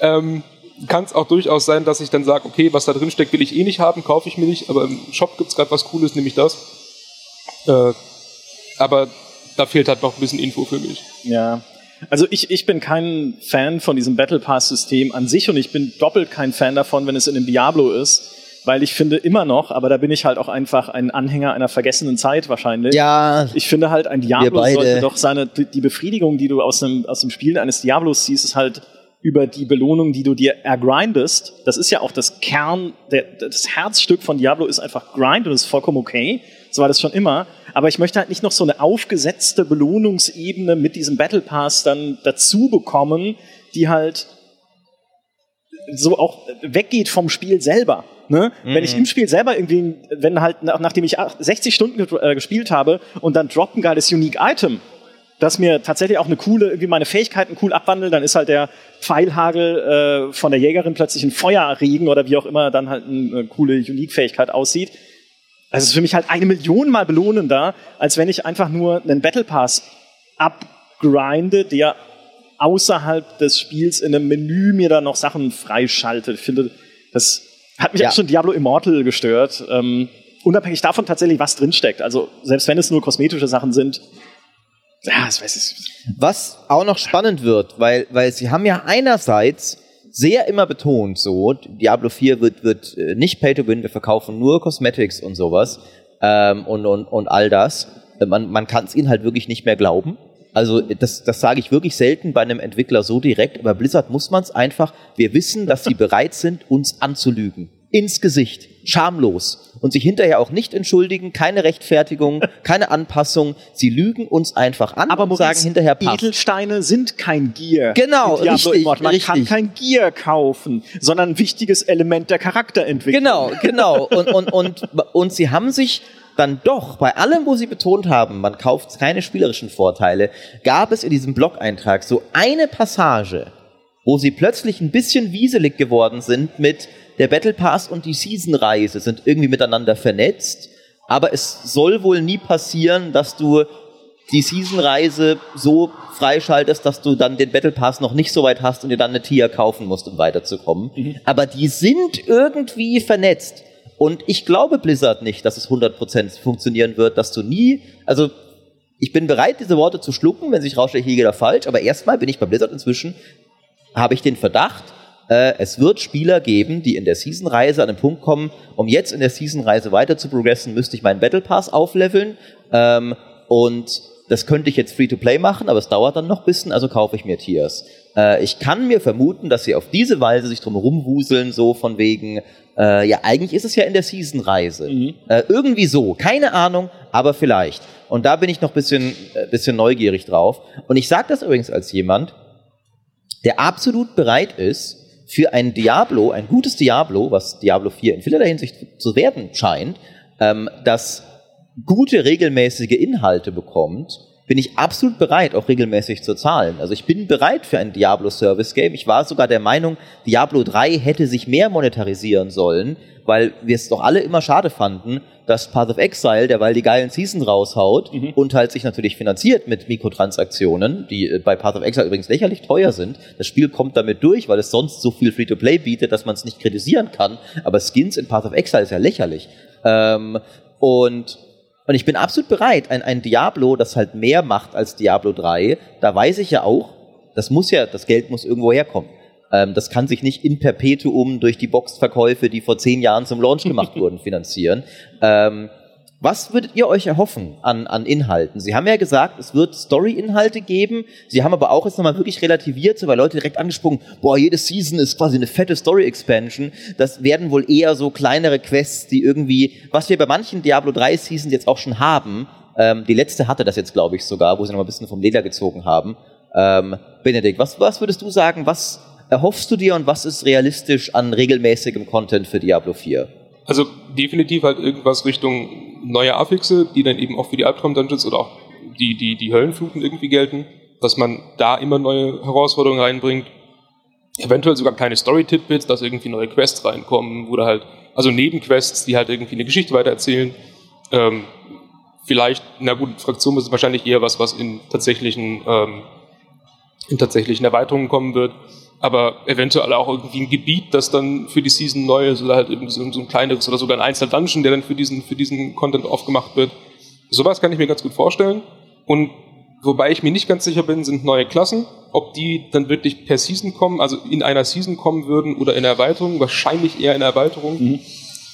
ähm, kann es auch durchaus sein, dass ich dann sage, okay, was da drin steckt, will ich eh nicht haben, kaufe ich mir nicht, aber im Shop gibt es gerade was Cooles, nehme ich das. Äh, aber da fehlt halt noch ein bisschen Info für mich. Ja. Also ich, ich bin kein Fan von diesem Battle Pass-System an sich und ich bin doppelt kein Fan davon, wenn es in einem Diablo ist, weil ich finde immer noch, aber da bin ich halt auch einfach ein Anhänger einer vergessenen Zeit wahrscheinlich. Ja. Ich finde halt, ein Diablo sollte doch seine, die Befriedigung, die du aus dem, aus dem Spielen eines Diablos ziehst, ist halt über die Belohnung, die du dir ergrindest. Das ist ja auch das Kern, der, das Herzstück von Diablo ist einfach Grind und das ist vollkommen okay. So war das schon immer. Aber ich möchte halt nicht noch so eine aufgesetzte Belohnungsebene mit diesem Battle Pass dann dazu bekommen, die halt so auch weggeht vom Spiel selber. Ne? Mhm. Wenn ich mhm. im Spiel selber irgendwie, wenn halt, nachdem ich 60 Stunden äh, gespielt habe und dann droppt ein geiles Unique Item, das mir tatsächlich auch eine coole, irgendwie meine Fähigkeiten cool abwandelt, dann ist halt der Pfeilhagel äh, von der Jägerin plötzlich ein Feuerregen oder wie auch immer dann halt eine coole Unique-Fähigkeit aussieht. Also es ist für mich halt eine Million mal belohnender, als wenn ich einfach nur einen Battle Pass abgrinde, der außerhalb des Spiels in einem Menü mir da noch Sachen freischaltet. Ich finde, das hat mich ja. auch schon Diablo Immortal gestört. Ähm, unabhängig davon tatsächlich, was drinsteckt. Also selbst wenn es nur kosmetische Sachen sind, ja, das weiß ich. Was auch noch spannend wird, weil, weil sie haben ja einerseits sehr immer betont, so, Diablo 4 wird, wird äh, nicht Pay to Win, wir verkaufen nur Cosmetics und sowas ähm, und, und, und all das. Äh, man, man kann es ihnen halt wirklich nicht mehr glauben. Also das, das sage ich wirklich selten bei einem Entwickler so direkt, aber Blizzard muss man es einfach, wir wissen, dass sie bereit sind, uns anzulügen. Ins Gesicht, schamlos und sich hinterher auch nicht entschuldigen, keine Rechtfertigung, keine Anpassung. Sie lügen uns einfach an Aber und sagen hinterher passt. Edelsteine sind kein Gear. Genau, richtig. Man kann richtig. kein Gear kaufen, sondern ein wichtiges Element der Charakterentwicklung. Genau, genau. Und, und, und, und sie haben sich dann doch, bei allem, wo sie betont haben, man kauft keine spielerischen Vorteile, gab es in diesem Blog-Eintrag so eine Passage, wo sie plötzlich ein bisschen wieselig geworden sind mit der Battle Pass und die Season-Reise sind irgendwie miteinander vernetzt, aber es soll wohl nie passieren, dass du die Season-Reise so freischaltest, dass du dann den Battle Pass noch nicht so weit hast und dir dann eine Tier kaufen musst, um weiterzukommen. Aber die sind irgendwie vernetzt. Und ich glaube Blizzard nicht, dass es 100% funktionieren wird, dass du nie, also ich bin bereit, diese Worte zu schlucken, wenn sich rausstellt, hier geht er falsch, aber erstmal bin ich bei Blizzard inzwischen, habe ich den Verdacht, äh, es wird Spieler geben, die in der Season-Reise an den Punkt kommen, um jetzt in der Season-Reise weiter zu progressen, müsste ich meinen Battle Pass aufleveln ähm, und das könnte ich jetzt Free-to-Play machen, aber es dauert dann noch ein bisschen, also kaufe ich mir Tiers. Äh, ich kann mir vermuten, dass sie auf diese Weise sich drum rumwuseln, so von wegen, äh, ja, eigentlich ist es ja in der Season-Reise. Äh, irgendwie so, keine Ahnung, aber vielleicht. Und da bin ich noch ein bisschen, äh, bisschen neugierig drauf. Und ich sage das übrigens als jemand, der absolut bereit ist, für ein Diablo, ein gutes Diablo, was Diablo 4 in vielerlei Hinsicht zu werden scheint, ähm, das gute regelmäßige Inhalte bekommt, bin ich absolut bereit, auch regelmäßig zu zahlen. Also ich bin bereit für ein Diablo Service Game. Ich war sogar der Meinung, Diablo 3 hätte sich mehr monetarisieren sollen, weil wir es doch alle immer schade fanden, dass Path of Exile, der weil die geilen Season raushaut und halt sich natürlich finanziert mit Mikrotransaktionen, die äh, bei Path of Exile übrigens lächerlich teuer sind. Das Spiel kommt damit durch, weil es sonst so viel Free-to-Play bietet, dass man es nicht kritisieren kann. Aber Skins in Path of Exile ist ja lächerlich. Ähm, und und ich bin absolut bereit, ein, ein Diablo, das halt mehr macht als Diablo 3, da weiß ich ja auch, das muss ja, das Geld muss irgendwo herkommen. Ähm, das kann sich nicht in Perpetuum durch die Boxverkäufe, die vor zehn Jahren zum Launch gemacht wurden, finanzieren. Ähm, was würdet ihr euch erhoffen an, an Inhalten? Sie haben ja gesagt, es wird Story-Inhalte geben. Sie haben aber auch jetzt nochmal wirklich relativiert, so weil Leute direkt angesprungen, boah, jede Season ist quasi eine fette Story-Expansion. Das werden wohl eher so kleinere Quests, die irgendwie, was wir bei manchen Diablo 3 Seasons jetzt auch schon haben. Ähm, die letzte hatte das jetzt, glaube ich, sogar, wo sie nochmal ein bisschen vom Leder gezogen haben. Ähm, Benedikt, was, was würdest du sagen, was erhoffst du dir und was ist realistisch an regelmäßigem Content für Diablo 4? Also definitiv halt irgendwas Richtung neue Affixe, die dann eben auch für die Albtraum-Dungeons oder auch die, die, die Höllenfluten irgendwie gelten, dass man da immer neue Herausforderungen reinbringt. Eventuell sogar kleine Story-Tidbits, dass irgendwie neue Quests reinkommen, oder halt, also Nebenquests, die halt irgendwie eine Geschichte weitererzählen. Ähm, vielleicht, na gut, Fraktion ist wahrscheinlich eher was, was in tatsächlichen, ähm, in tatsächlichen Erweiterungen kommen wird aber eventuell auch irgendwie ein Gebiet, das dann für die Season neu ist oder halt irgendwie so, so ein kleineres oder sogar ein einzelner Dungeon, der dann für diesen, für diesen Content aufgemacht wird. Sowas kann ich mir ganz gut vorstellen. Und wobei ich mir nicht ganz sicher bin, sind neue Klassen, ob die dann wirklich per Season kommen, also in einer Season kommen würden oder in Erweiterung, wahrscheinlich eher in Erweiterung. Mhm.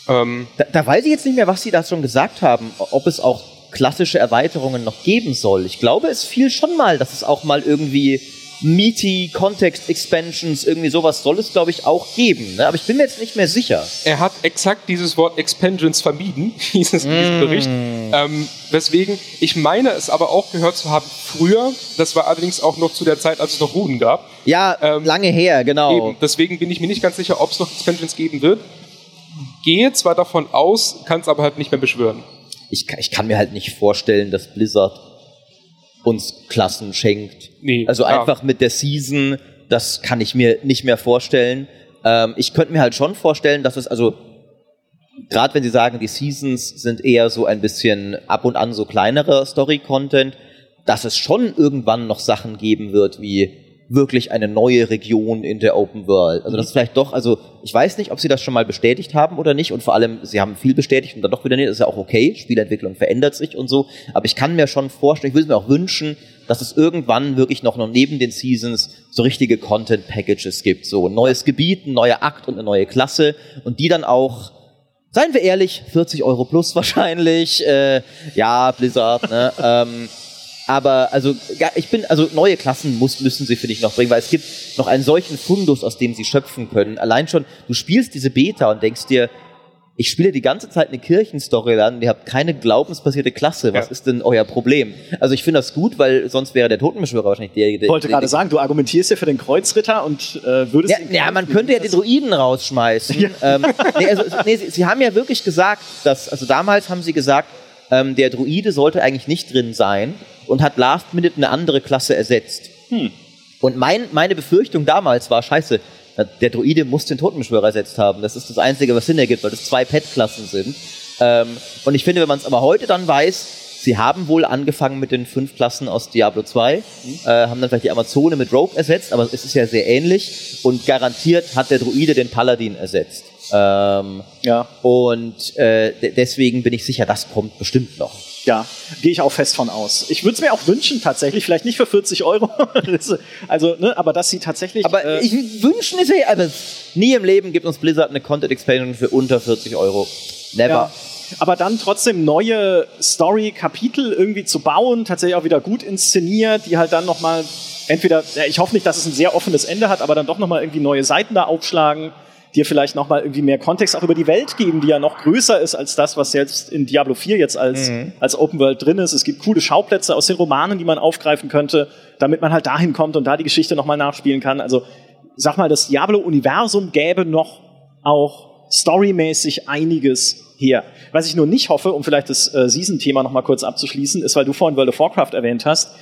Ähm, Da, da weiß ich jetzt nicht mehr, was Sie da schon gesagt haben, ob es auch klassische Erweiterungen noch geben soll. Ich glaube, es fiel schon mal, dass es auch mal irgendwie meaty Context Expansions, irgendwie sowas soll es, glaube ich, auch geben. Ne? Aber ich bin mir jetzt nicht mehr sicher. er hat exakt dieses Wort Expansions vermieden, hieß es in diesem Bericht. Ähm, weswegen, ich meine es aber auch gehört zu haben früher, das war allerdings auch noch zu der Zeit, als es noch Ruden gab. Ja, Ähm, lange her, genau. Eben, deswegen bin ich mir nicht ganz sicher, ob es noch Expansions geben wird. Gehe zwar davon aus, kann es aber halt nicht mehr beschwören. Ich, ich kann mir halt nicht vorstellen, dass Blizzard uns Klassen schenkt. Nee, also klar. einfach mit der Season, das kann ich mir nicht mehr vorstellen. Ähm, ich könnte mir halt schon vorstellen, dass es also gerade wenn Sie sagen, die Seasons sind eher so ein bisschen ab und an so kleinere Story-Content, dass es schon irgendwann noch Sachen geben wird, wie wirklich eine neue Region in der Open World. Also das ist vielleicht doch, also ich weiß nicht, ob Sie das schon mal bestätigt haben oder nicht. Und vor allem, Sie haben viel bestätigt und dann doch wieder nicht, das ist ja auch okay, Spielentwicklung verändert sich und so, aber ich kann mir schon vorstellen, ich würde es mir auch wünschen, dass es irgendwann wirklich noch, noch neben den Seasons so richtige Content-Packages gibt, so ein neues Gebiet, ein neuer Akt und eine neue Klasse. Und die dann auch Seien wir ehrlich, 40 Euro plus wahrscheinlich. Äh, ja, Blizzard, ne? ähm, Aber also ja, ich bin also neue Klassen muss, müssen sie finde ich noch bringen, weil es gibt noch einen solchen Fundus, aus dem sie schöpfen können. Allein schon du spielst diese Beta und denkst dir, ich spiele die ganze Zeit eine Kirchenstory an, ihr habt keine glaubensbasierte Klasse. Was Ja. ist denn euer Problem? Also ich finde das gut, weil sonst wäre der Totenbeschwörer wahrscheinlich der. Ich wollte gerade sagen, du argumentierst ja für den Kreuzritter und äh, würdest Ja, ja, man könnte ja den Druiden rausschmeißen. Ähm, nee, also, nee, sie, sie haben ja wirklich gesagt, dass, also damals haben sie gesagt, ähm, der Druide sollte eigentlich nicht drin sein und hat Last Minute eine andere Klasse ersetzt. Und mein, meine Befürchtung damals war, scheiße, der Druide muss den Totenbeschwörer ersetzt haben. Das ist das Einzige, was Sinn ergibt, weil das zwei Pet-Klassen sind. Ähm, und ich finde, wenn man es aber heute dann weiß, sie haben wohl angefangen mit den fünf Klassen aus Diablo 2, äh, haben dann vielleicht die Amazone mit Rogue ersetzt, aber es ist ja sehr ähnlich und garantiert hat der Druide den Paladin ersetzt. Ähm, Ja, und äh, de- deswegen bin ich sicher, das kommt bestimmt noch. Ja, gehe ich auch fest von aus. Ich würde es mir auch wünschen, tatsächlich, vielleicht nicht für 40 Euro, also, ne, aber dass sie tatsächlich. Aber äh, ich wünschen ist ja, aber nie im Leben gibt uns Blizzard eine Content Expansion für unter 40 Euro. Never. Ja. Aber dann trotzdem neue Story-Kapitel irgendwie zu bauen, tatsächlich auch wieder gut inszeniert, die halt dann nochmal entweder, ich hoffe nicht, dass es ein sehr offenes Ende hat, aber dann doch nochmal irgendwie neue Seiten da aufschlagen, dir vielleicht nochmal irgendwie mehr Kontext auch über die Welt geben, die ja noch größer ist als das, was jetzt in Diablo 4 jetzt als, als Open World drin ist. Es gibt coole Schauplätze aus den Romanen, die man aufgreifen könnte, damit man halt dahin kommt und da die Geschichte nochmal nachspielen kann. Also, sag mal, das Diablo-Universum gäbe noch auch storymäßig einiges her. Was ich nur nicht hoffe, um vielleicht das äh, Season-Thema noch mal kurz abzuschließen, ist, weil du vorhin World of Warcraft erwähnt hast,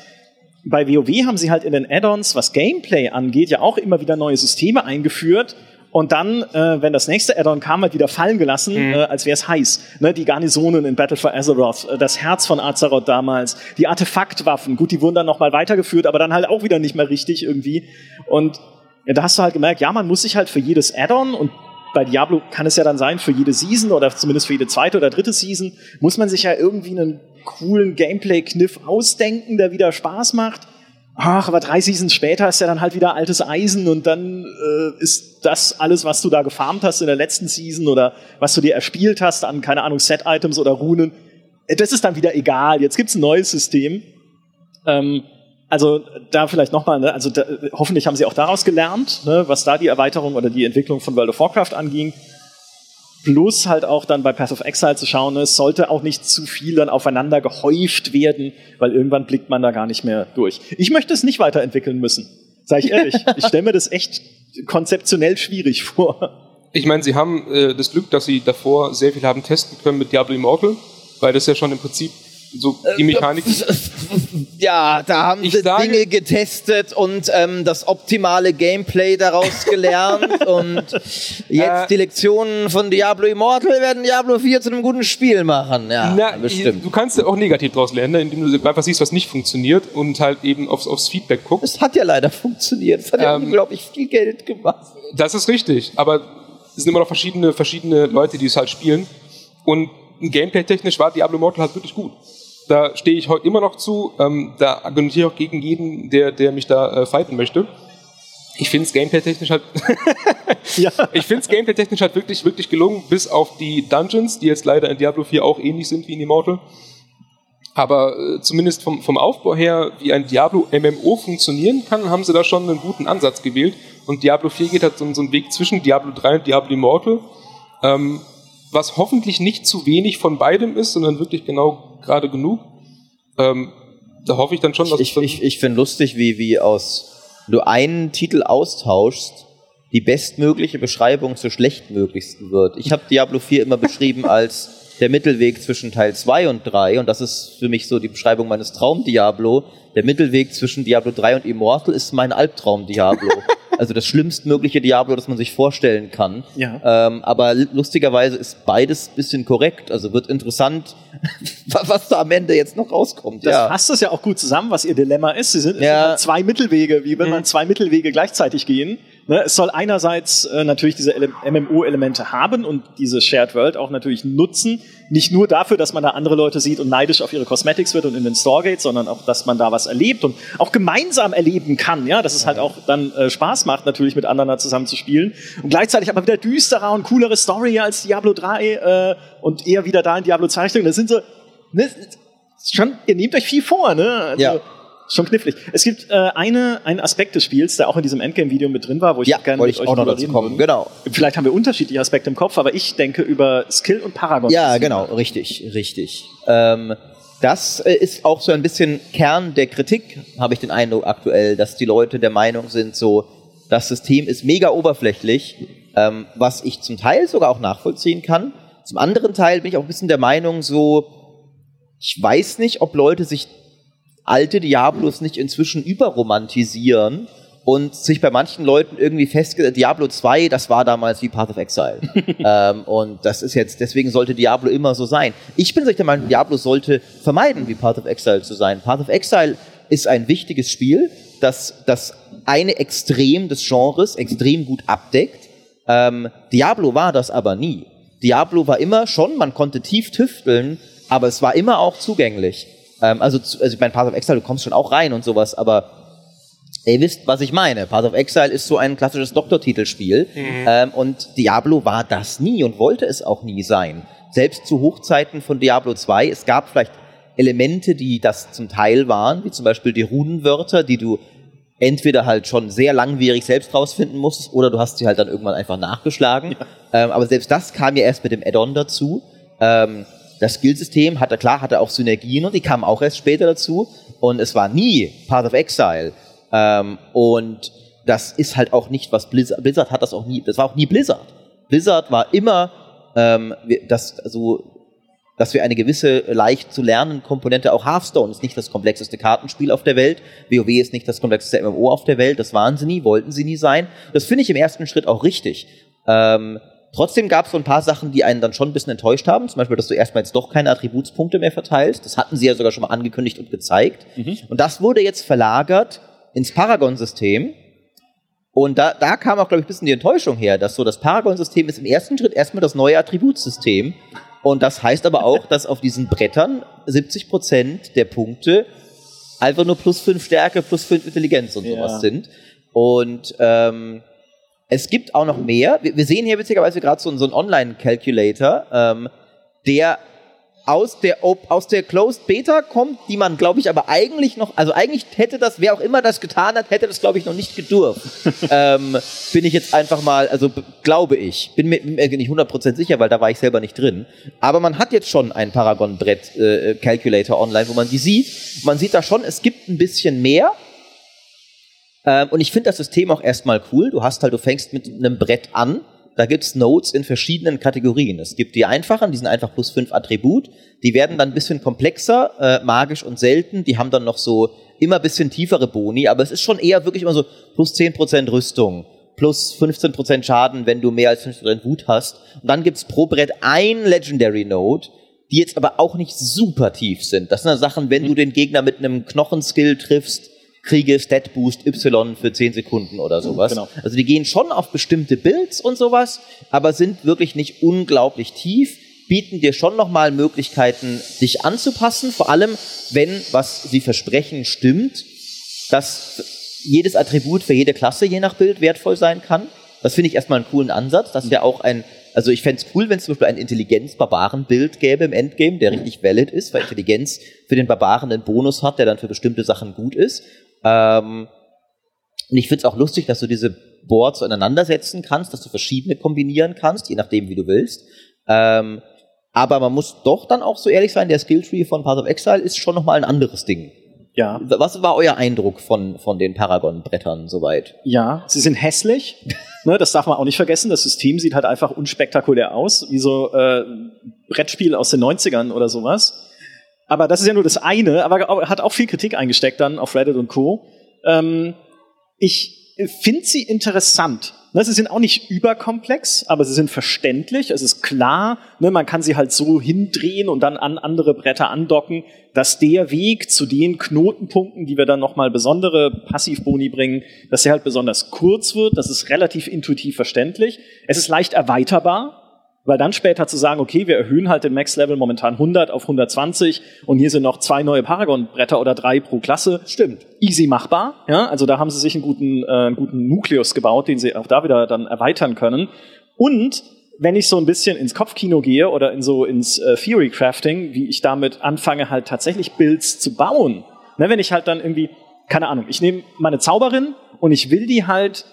bei WoW haben sie halt in den Add-ons, was Gameplay angeht, ja auch immer wieder neue Systeme eingeführt und dann, äh, wenn das nächste Add-on kam, halt wieder fallen gelassen, äh, als wäre es heiß. Ne, die Garnisonen in Battle for Azeroth, äh, das Herz von Azeroth damals, die Artefaktwaffen, gut, die wurden dann noch mal weitergeführt, aber dann halt auch wieder nicht mehr richtig irgendwie. Und ja, da hast du halt gemerkt, ja, man muss sich halt für jedes Add-on und bei Diablo kann es ja dann sein, für jede Season oder zumindest für jede zweite oder dritte Season, muss man sich ja irgendwie einen coolen Gameplay-Kniff ausdenken, der wieder Spaß macht. Ach, aber drei Seasons später ist ja dann halt wieder altes Eisen und dann äh, ist das alles, was du da gefarmt hast in der letzten Season oder was du dir erspielt hast an, keine Ahnung, Set-Items oder Runen, äh, das ist dann wieder egal. Jetzt gibt's ein neues System. Ähm, also da vielleicht nochmal, ne, also da, hoffentlich haben sie auch daraus gelernt, ne, was da die Erweiterung oder die Entwicklung von World of Warcraft anging. Plus halt auch dann bei Path of Exile zu schauen, es sollte auch nicht zu viel dann aufeinander gehäuft werden, weil irgendwann blickt man da gar nicht mehr durch. Ich möchte es nicht weiterentwickeln müssen, sage ich ehrlich. ich stelle mir das echt konzeptionell schwierig vor. Ich meine, sie haben äh, das Glück, dass sie davor sehr viel haben testen können mit Diablo Immortal, weil das ja schon im Prinzip so die Mechanik. Ja, da haben Ich sie sage- Dinge getestet und ähm, das optimale Gameplay daraus gelernt. und jetzt Äh, die Lektionen von Diablo Immortal werden Diablo 4 zu einem guten Spiel machen. Ja, Na, bestimmt. du kannst ja auch negativ draus lernen, ne, indem du einfach siehst, was nicht funktioniert und halt eben aufs, aufs Feedback guckst. Es hat ja leider funktioniert. Es hat ja Ähm, unglaublich viel Geld gemacht. Das ist richtig, aber es sind immer noch verschiedene, verschiedene Leute, die es halt spielen. Und gameplay-technisch war Diablo Immortal halt wirklich gut. Da stehe ich heute immer noch zu. Ähm, da argumentiere ich auch gegen jeden, der, der mich da äh, fighten möchte. Ich finde es gameplay-technisch halt, Ja. ich finde es gameplay-technisch halt wirklich, wirklich gelungen, bis auf die Dungeons, die jetzt leider in Diablo 4 auch ähnlich sind wie in Immortal. Aber äh, zumindest vom, vom Aufbau her, wie ein Diablo-MMO funktionieren kann, haben sie da schon einen guten Ansatz gewählt. Und Diablo 4 geht halt so, so einen Weg zwischen Diablo 3 und Diablo Immortal, ähm, was hoffentlich nicht zu wenig von beidem ist, sondern wirklich genau gerade genug. Ähm, da hoffe ich dann schon, dass Ich, ich, ich finde lustig, wie, wie aus, wenn du einen Titel austauschst, die bestmögliche Beschreibung zur schlechtmöglichsten wird. Ich habe Diablo 4 immer beschrieben als der Mittelweg zwischen Teil 2 und 3 und das ist für mich so die Beschreibung meines Traum-Diablo. Der Mittelweg zwischen Diablo 3 und Immortal ist mein Albtraum-Diablo. also das schlimmstmögliche Diablo, das man sich vorstellen kann. Ja. Ähm, aber lustigerweise ist beides bisschen korrekt. Also wird interessant, was da am Ende jetzt noch rauskommt. Das ja. fasst es ja auch gut zusammen, was ihr Dilemma ist. Sie sind Ja. halt zwei Mittelwege, wie wenn man zwei Mittelwege gleichzeitig gehen. Ne, es soll einerseits äh, natürlich diese Ele MMO-Elemente haben und diese Shared World auch natürlich nutzen. Nicht nur dafür, dass man da andere Leute sieht und neidisch auf ihre Cosmetics wird und in den Store geht, sondern auch, dass man da was erlebt und auch gemeinsam erleben kann. Ja, dass es halt auch dann äh, Spaß macht, natürlich mit anderen da zusammen zu spielen. Und gleichzeitig aber wieder düsterer und coolere Story als Diablo 3 äh, und eher wieder da in Diablo 2 Richtung. Das sind so, ne, Schon, ihr nehmt euch viel vor, ne? Also, Ja. Schon knifflig. Es gibt äh, eine, einen Aspekt des Spiels, der auch in diesem Endgame-Video mit drin war, wo ich Ja, gerne mit ich euch auch noch dazu kommen. würde. Genau. Vielleicht haben wir unterschiedliche Aspekte im Kopf, aber ich denke über Skill und Paragon. Ja, genau, richtig, richtig. Ähm, das äh, ist auch so ein bisschen Kern der Kritik, habe ich den Eindruck aktuell, dass die Leute der Meinung sind, so, das System ist mega oberflächlich, ähm, was ich zum Teil sogar auch nachvollziehen kann. Zum anderen Teil bin ich auch ein bisschen der Meinung, so, ich weiß nicht, ob Leute sich alte Diablos nicht inzwischen überromantisieren und sich bei manchen Leuten irgendwie festgesetzt, Diablo 2, das war damals wie Path of Exile. ähm, und das ist jetzt, deswegen sollte Diablo immer so sein. Ich bin der Meinung, Diablo sollte vermeiden, wie Path of Exile zu sein. Path of Exile ist ein wichtiges Spiel, das das eine Extrem des Genres extrem gut abdeckt. Ähm, Diablo war das aber nie. Diablo war immer schon, man konnte tief tüfteln, aber es war immer auch zugänglich. Ähm, also, also ich meine, Path of Exile, du kommst schon auch rein und sowas, aber ihr wisst, was ich meine. Path of Exile ist so ein klassisches Doktortitelspiel ähm, und Diablo war das nie und wollte es auch nie sein. Selbst zu Hochzeiten von Diablo 2, es gab vielleicht Elemente, die das zum Teil waren, wie zum Beispiel die Runenwörter, die du entweder halt schon sehr langwierig selbst rausfinden musstest oder du hast sie halt dann irgendwann einfach nachgeschlagen. Ähm, aber selbst das kam ja erst mit dem Add-on dazu. Ähm, das Skillsystem hatte, klar, hatte auch Synergien und die kamen auch erst später dazu. Und es war nie Path of Exile. Ähm, und das ist halt auch nicht, was Blizzard, Blizzard hat das auch nie, das war auch nie Blizzard. Blizzard war immer, ähm, das, also, dass wir eine gewisse leicht zu lernen Komponente, auch Hearthstone ist nicht das komplexeste Kartenspiel auf der Welt, WoW ist nicht das komplexeste MMO auf der Welt, das waren sie nie, wollten sie nie sein. Das finde ich im ersten Schritt auch richtig. Ähm, trotzdem gab es so ein paar Sachen, die einen dann schon ein bisschen enttäuscht haben, zum Beispiel, dass du erstmal jetzt doch keine Attributspunkte mehr verteilst, das hatten sie ja sogar schon mal angekündigt und gezeigt. Und das wurde jetzt verlagert ins Paragon-System, und da, da kam auch, glaube ich, ein bisschen die Enttäuschung her, dass so das Paragon-System ist im ersten Schritt erstmal das neue Attributsystem. Und das heißt aber auch, dass auf diesen Brettern 70% der Punkte einfach nur plus 5 Stärke, plus 5 Intelligenz und Ja. sowas sind. Und ähm, es gibt auch noch mehr. Wir, wir sehen hier witzigerweise gerade so, so einen Online-Calculator, ähm, der aus der, aus der Closed Beta kommt, die man, glaube ich, aber eigentlich noch, also eigentlich hätte das, wer auch immer das getan hat, hätte das, glaube ich, noch nicht gedurft. ähm, bin ich jetzt einfach mal, also glaube ich, bin mir mir nicht 100% sicher, weil da war ich selber nicht drin. Aber man hat jetzt schon ein Paragon-Brett äh, Calculator online, wo man die sieht. Man sieht da schon, es gibt ein bisschen mehr. Ähm, und ich finde das System auch erstmal cool. Du hast halt, du fängst mit einem Brett an. Da gibt's Nodes in verschiedenen Kategorien. Es gibt die einfachen, die sind einfach plus fünf Attribut. Die werden dann ein bisschen komplexer, äh, magisch und selten. Die haben dann noch so immer ein bisschen tiefere Boni, aber es ist schon eher wirklich immer so plus 10% Rüstung, plus 15% Schaden, wenn du mehr als 15% Wut hast. Und dann gibt's pro Brett ein Legendary Node, die jetzt aber auch nicht super tief sind. Das sind dann Sachen, wenn du den Gegner mit einem Knochenskill triffst, kriege Stat Boost Y für 10 Sekunden oder sowas. Genau. Also die gehen schon auf bestimmte Builds und sowas, aber sind wirklich nicht unglaublich tief, bieten dir schon nochmal Möglichkeiten, dich anzupassen, vor allem wenn, was sie versprechen, stimmt, dass jedes Attribut für jede Klasse je nach Bild wertvoll sein kann. Das finde ich erstmal einen coolen Ansatz. Das wäre auch ein, also ich fände es cool, wenn es zum Beispiel ein Intelligenz-Barbaren-Bild gäbe im Endgame, der richtig valid ist, weil Intelligenz für den Barbaren einen Bonus hat, der dann für bestimmte Sachen gut ist. Ähm, und ich finde es auch lustig, dass du diese Boards aneinander setzen kannst, dass du verschiedene kombinieren kannst, je nachdem, wie du willst. Ähm, aber man muss doch dann auch so ehrlich sein, der Skilltree von Path of Exile ist schon nochmal ein anderes Ding. Ja. Was war euer Eindruck von, von den Paragon-Brettern soweit? Ja, sie sind hässlich. ne, das darf man auch nicht vergessen. Das System sieht halt einfach unspektakulär aus, wie so äh, Brettspiel aus den 90ern oder sowas. Aber das ist ja nur das eine, aber hat auch viel Kritik eingesteckt dann auf Reddit und Co. Ähm, ich finde sie interessant. Ne, sie sind auch nicht überkomplex, aber sie sind verständlich. Es ist klar, ne, man kann sie halt so hindrehen und dann an andere Bretter andocken, dass der Weg zu den Knotenpunkten, die wir dann nochmal besondere Passivboni bringen, dass der halt besonders kurz wird. Das ist relativ intuitiv verständlich. Es ist leicht erweiterbar, weil dann später zu sagen, okay, wir erhöhen halt den Max-Level momentan 100 auf 120 und hier sind noch zwei neue Paragon-Bretter oder drei pro Klasse. Stimmt. Easy machbar, ja. Also da haben sie sich einen guten, äh, einen guten Nukleus gebaut, den sie auch da wieder dann erweitern können. Und wenn ich so ein bisschen ins Kopfkino gehe oder in so ins äh, Theory Crafting, wie ich damit anfange, halt tatsächlich Builds zu bauen. Ne, wenn ich halt dann irgendwie, keine Ahnung, ich nehme meine Zauberin und ich will die halt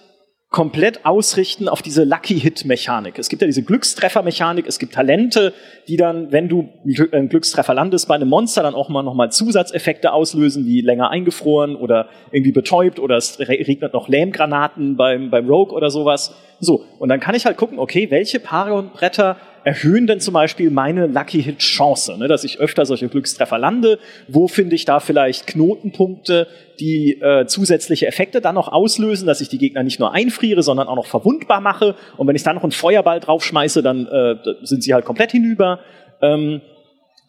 komplett ausrichten auf diese Lucky-Hit-Mechanik. Es gibt ja diese Glückstreffer-Mechanik, es gibt Talente, die dann, wenn du einen Glückstreffer landest bei einem Monster, dann auch mal nochmal Zusatzeffekte auslösen, wie länger eingefroren oder irgendwie betäubt oder es regnet noch Lähmgranaten beim, beim Rogue oder sowas. So, und dann kann ich halt gucken, okay, welche Paragon-Bretter erhöhen denn zum Beispiel meine Lucky Hit Chance, ne, dass ich öfter solche Glückstreffer lande? Wo finde ich da vielleicht Knotenpunkte, die äh, zusätzliche Effekte dann noch auslösen, dass ich die Gegner nicht nur einfriere, sondern auch noch verwundbar mache? Und wenn ich dann noch einen Feuerball draufschmeiße, dann äh, sind sie halt komplett hinüber. Ähm,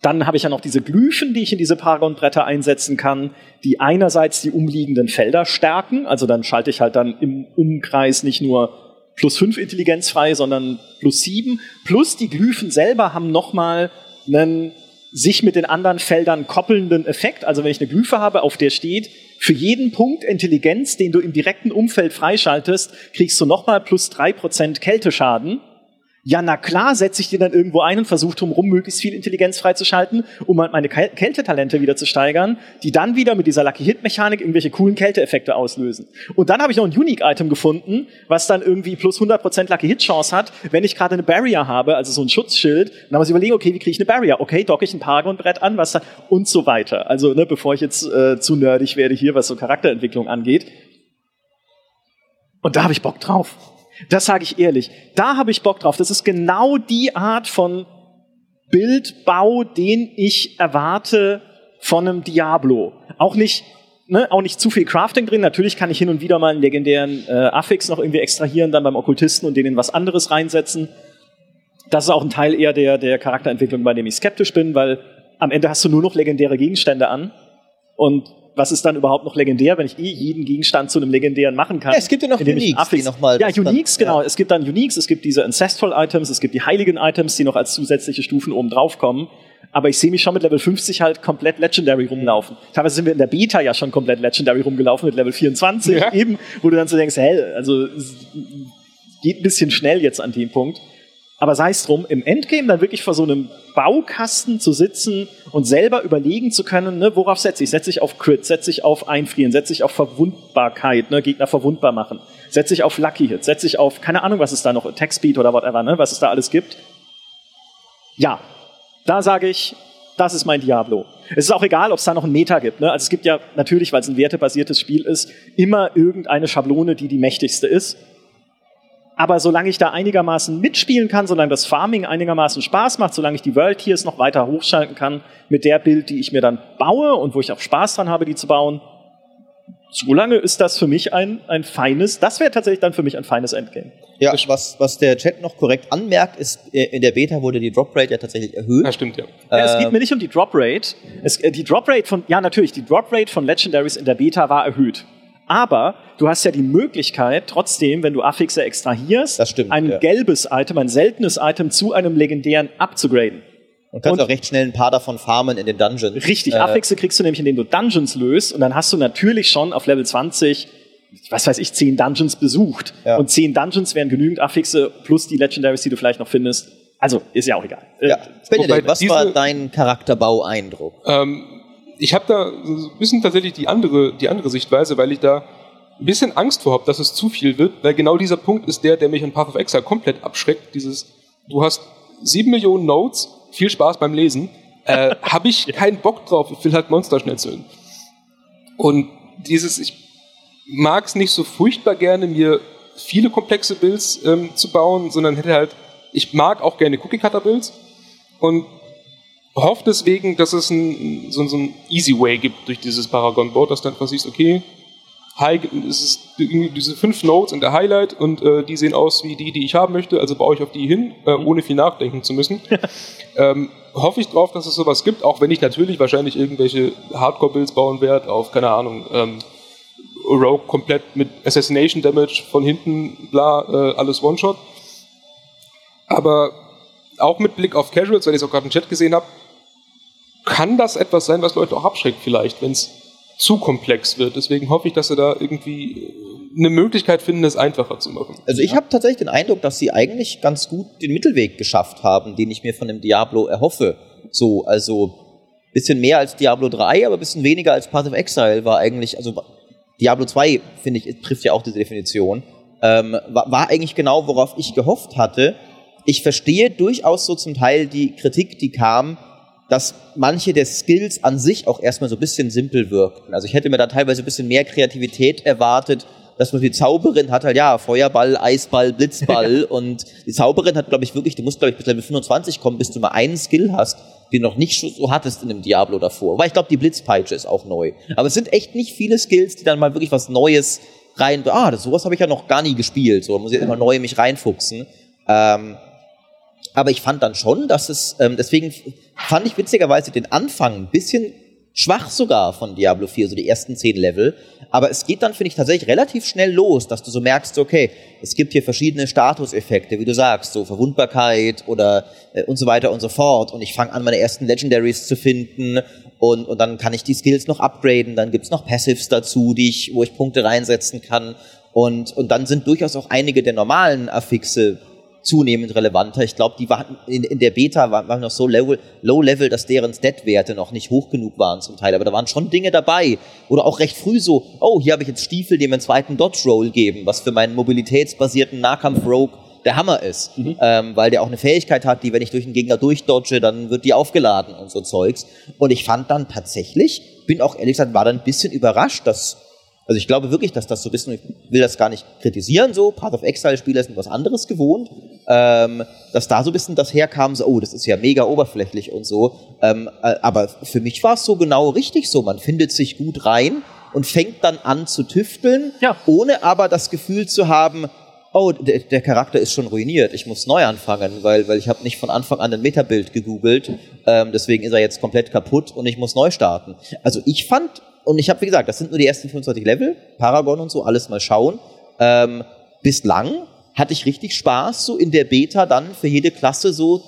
dann habe ich ja noch diese Glyphen, die ich in diese Paragon-Bretter einsetzen kann, die einerseits die umliegenden Felder stärken. Also dann schalte ich halt dann im Umkreis nicht nur plus fünf Intelligenz frei, sondern plus sieben. Plus die Glyphen selber haben nochmal einen sich mit den anderen Feldern koppelnden Effekt. Also wenn ich eine Glyphe habe, auf der steht, für jeden Punkt Intelligenz, den du im direkten Umfeld freischaltest, kriegst du nochmal plus drei Prozent Kälteschaden ja, na klar, setze ich die dann irgendwo ein und versuche drumherum möglichst viel Intelligenz freizuschalten, um halt meine Kältetalente wieder zu steigern, die dann wieder mit dieser Lucky Hit Mechanik irgendwelche coolen Kälteeffekte auslösen. Und dann habe ich noch ein Unique Item gefunden, was dann irgendwie plus 100% Lucky Hit Chance hat, wenn ich gerade eine Barrier habe, also so ein Schutzschild. Dann muss ich überlegen, okay, wie kriege ich eine Barrier? Okay, docke ich ein Paragon Brett an, was da und so weiter. Also, ne, bevor ich jetzt äh, zu nerdig werde hier, was so Charakterentwicklung angeht. Und da habe ich Bock drauf. Das sage ich ehrlich. Da habe ich Bock drauf. Das ist genau die Art von Bildbau, den ich erwarte von einem Diablo. Auch nicht, ne, auch nicht zu viel Crafting drin. Natürlich kann ich hin und wieder mal einen legendären äh, Affix noch irgendwie extrahieren, dann beim Okkultisten und den in was anderes reinsetzen. Das ist auch ein Teil eher der, der Charakterentwicklung, bei dem ich skeptisch bin, weil am Ende hast du nur noch legendäre Gegenstände an. Und was ist dann überhaupt noch legendär, wenn ich eh jeden Gegenstand zu einem legendären machen kann? Ja, es gibt ja noch Uniques, die nochmal. Ja, Uniques, dann, genau. Ja. Es gibt dann Uniques, es gibt diese Ancestral Items, es gibt die heiligen Items, die noch als zusätzliche Stufen oben drauf kommen. Aber ich sehe mich schon mit Level 50 halt komplett Legendary rumlaufen. Teilweise sind wir in der Beta ja schon komplett Legendary rumgelaufen mit Level 24 ja. eben, wo du dann so denkst, hä, also geht ein bisschen schnell jetzt an dem Punkt. Aber sei es drum, im Endgame dann wirklich vor so einem Baukasten zu sitzen und selber überlegen zu können, ne, worauf setze ich? Setze ich auf Crit, setze ich auf Einfrieren, setze ich auf Verwundbarkeit, ne, Gegner verwundbar machen, setze ich auf Lucky Hit, setze ich auf, keine Ahnung, was es da noch, Attack Speed oder whatever, ne, was es da alles gibt. Ja, da sage ich, das ist mein Diablo. Es ist auch egal, ob es da noch ein Meta gibt. Ne? Also es gibt ja natürlich, weil es ein wertebasiertes Spiel ist, immer irgendeine Schablone, die die mächtigste ist. Aber solange ich da einigermaßen mitspielen kann, solange das Farming einigermaßen Spaß macht, solange ich die World Tiers noch weiter hochschalten kann mit der Bild, die ich mir dann baue und wo ich auch Spaß dran habe, die zu bauen, solange ist das für mich ein, ein feines, das wäre tatsächlich dann für mich ein feines Endgame. Ja, was, was der Chat noch korrekt anmerkt, ist, äh, in der Beta wurde die Drop Rate ja tatsächlich erhöht. Ja, stimmt, ja. ja es geht mir nicht um die Drop Rate. Es, äh, die Drop Rate von, ja, natürlich, die Drop Rate von Legendaries in der Beta war erhöht. Aber du hast ja die Möglichkeit, trotzdem, wenn du Affixe extrahierst, stimmt, ein ja. gelbes Item, ein seltenes Item zu einem legendären abzugraden. Und kannst und auch recht schnell ein paar davon farmen in den Dungeons. Richtig, äh, Affixe kriegst du nämlich, indem du Dungeons löst und dann hast du natürlich schon auf Level 20 was weiß ich, zehn Dungeons besucht. Ja. Und zehn Dungeons wären genügend Affixe plus die Legendaries, die du vielleicht noch findest. Also, ist ja auch egal. Ja. Benedikt, was war dein Charakterbau-Eindruck? Ähm, ich habe da ein bisschen tatsächlich die andere, die andere Sichtweise, weil ich da ein bisschen Angst vor habe, dass es zu viel wird, weil genau dieser Punkt ist der, der mich in Path of Exile komplett abschreckt. Dieses, du hast sieben Millionen Notes, viel Spaß beim Lesen, äh, habe ich keinen Bock drauf, ich will halt Monster schnetzeln. Und dieses, ich mag es nicht so furchtbar gerne, mir viele komplexe Builds ähm, zu bauen, sondern hätte halt, ich mag auch gerne Cookie-Cutter-Builds und hoffe deswegen, dass es ein, so, so ein Easy Way gibt durch dieses Paragon-Board, dass du einfach siehst, okay, High, es ist diese fünf Nodes in der Highlight und äh, die sehen aus wie die, die ich haben möchte, also baue ich auf die hin, äh, ohne viel nachdenken zu müssen. ähm, hoffe ich drauf, dass es sowas gibt, auch wenn ich natürlich wahrscheinlich irgendwelche Hardcore-Builds bauen werde, auf, keine Ahnung, ähm, Rogue komplett mit Assassination Damage von hinten, bla, äh, alles One-Shot. Aber auch mit Blick auf Casuals, weil ich es auch gerade im Chat gesehen habe, kann das etwas sein, was Leute auch abschreckt vielleicht, wenn es zu komplex wird. Deswegen hoffe ich, dass sie da irgendwie eine Möglichkeit finden, es einfacher zu machen. Also ich habe tatsächlich den Eindruck, dass sie eigentlich ganz gut den Mittelweg geschafft haben, den ich mir von dem Diablo erhoffe. So, also bisschen mehr als Diablo 3, aber bisschen weniger als Path of Exile war eigentlich, also Diablo 2, finde ich, trifft ja auch diese Definition, ähm, war, war eigentlich genau, worauf ich gehofft hatte. Ich verstehe durchaus so zum Teil die Kritik, die kam, dass manche der Skills an sich auch erstmal so ein bisschen simpel wirkten. Also ich hätte mir da teilweise ein bisschen mehr Kreativität erwartet, dass man die Zauberin hat halt, ja, Feuerball, Eisball, Blitzball und die Zauberin hat, glaube ich, wirklich, du musst, glaube ich, bis Level 25 kommen, bis du mal einen Skill hast, den du noch nicht so hattest in dem Diablo davor. Weil ich glaube, die Blitzpeitsche ist auch neu. Aber es sind echt nicht viele Skills, die dann mal wirklich was Neues rein, ah, das, sowas habe ich ja noch gar nie gespielt, so, da muss ich immer neu mich reinfuchsen. Ähm, aber ich fand dann schon, dass es, ähm, deswegen fand ich witzigerweise den Anfang ein bisschen schwach sogar von Diablo 4, so die ersten zehn Level. Aber es geht dann, finde ich, tatsächlich relativ schnell los, dass du so merkst, okay, es gibt hier verschiedene Statuseffekte, wie du sagst, so Verwundbarkeit oder äh, und so weiter und so fort. Und ich fange an, meine ersten Legendaries zu finden und, und dann kann ich die Skills noch upgraden. Dann gibt's noch Passives dazu, die ich, wo ich Punkte reinsetzen kann. Und, und dann sind durchaus auch einige der normalen Affixe zunehmend relevanter. Ich glaube, die waren in, in der Beta waren, waren noch so low, low level, dass deren Stat-Werte noch nicht hoch genug waren zum Teil. Aber da waren schon Dinge dabei. Oder auch recht früh so, oh, hier habe ich jetzt Stiefel, die mir einen zweiten Dodge-Roll geben, was für meinen mobilitätsbasierten Nahkampf-Rogue der Hammer ist. Mhm. Ähm, weil der auch eine Fähigkeit hat, die, wenn ich durch einen Gegner durchdodge, dann wird die aufgeladen und so Zeugs. Und ich fand dann tatsächlich, bin auch ehrlich gesagt, war dann ein bisschen überrascht, dass also ich glaube wirklich, dass das so ein bisschen, ich will das gar nicht kritisieren, so, Path of Exile-Spieler sind was anderes gewohnt, ähm, dass da so ein bisschen das herkam, so, oh, das ist ja mega oberflächlich und so. Ähm, äh, aber für mich war es so genau richtig so. Man findet sich gut rein und fängt dann an zu tüfteln, ja. ohne aber das Gefühl zu haben, oh, der, der, Charakter ist schon ruiniert, ich muss neu anfangen, weil, weil ich habe nicht von Anfang an ein Metabild gegoogelt, ähm, deswegen ist er jetzt komplett kaputt und ich muss neu starten. Also ich fand und ich habe, wie gesagt, das sind nur die ersten 25 Level, Paragon und so, alles mal schauen. Ähm, bislang hatte ich richtig Spaß, so in der Beta dann für jede Klasse so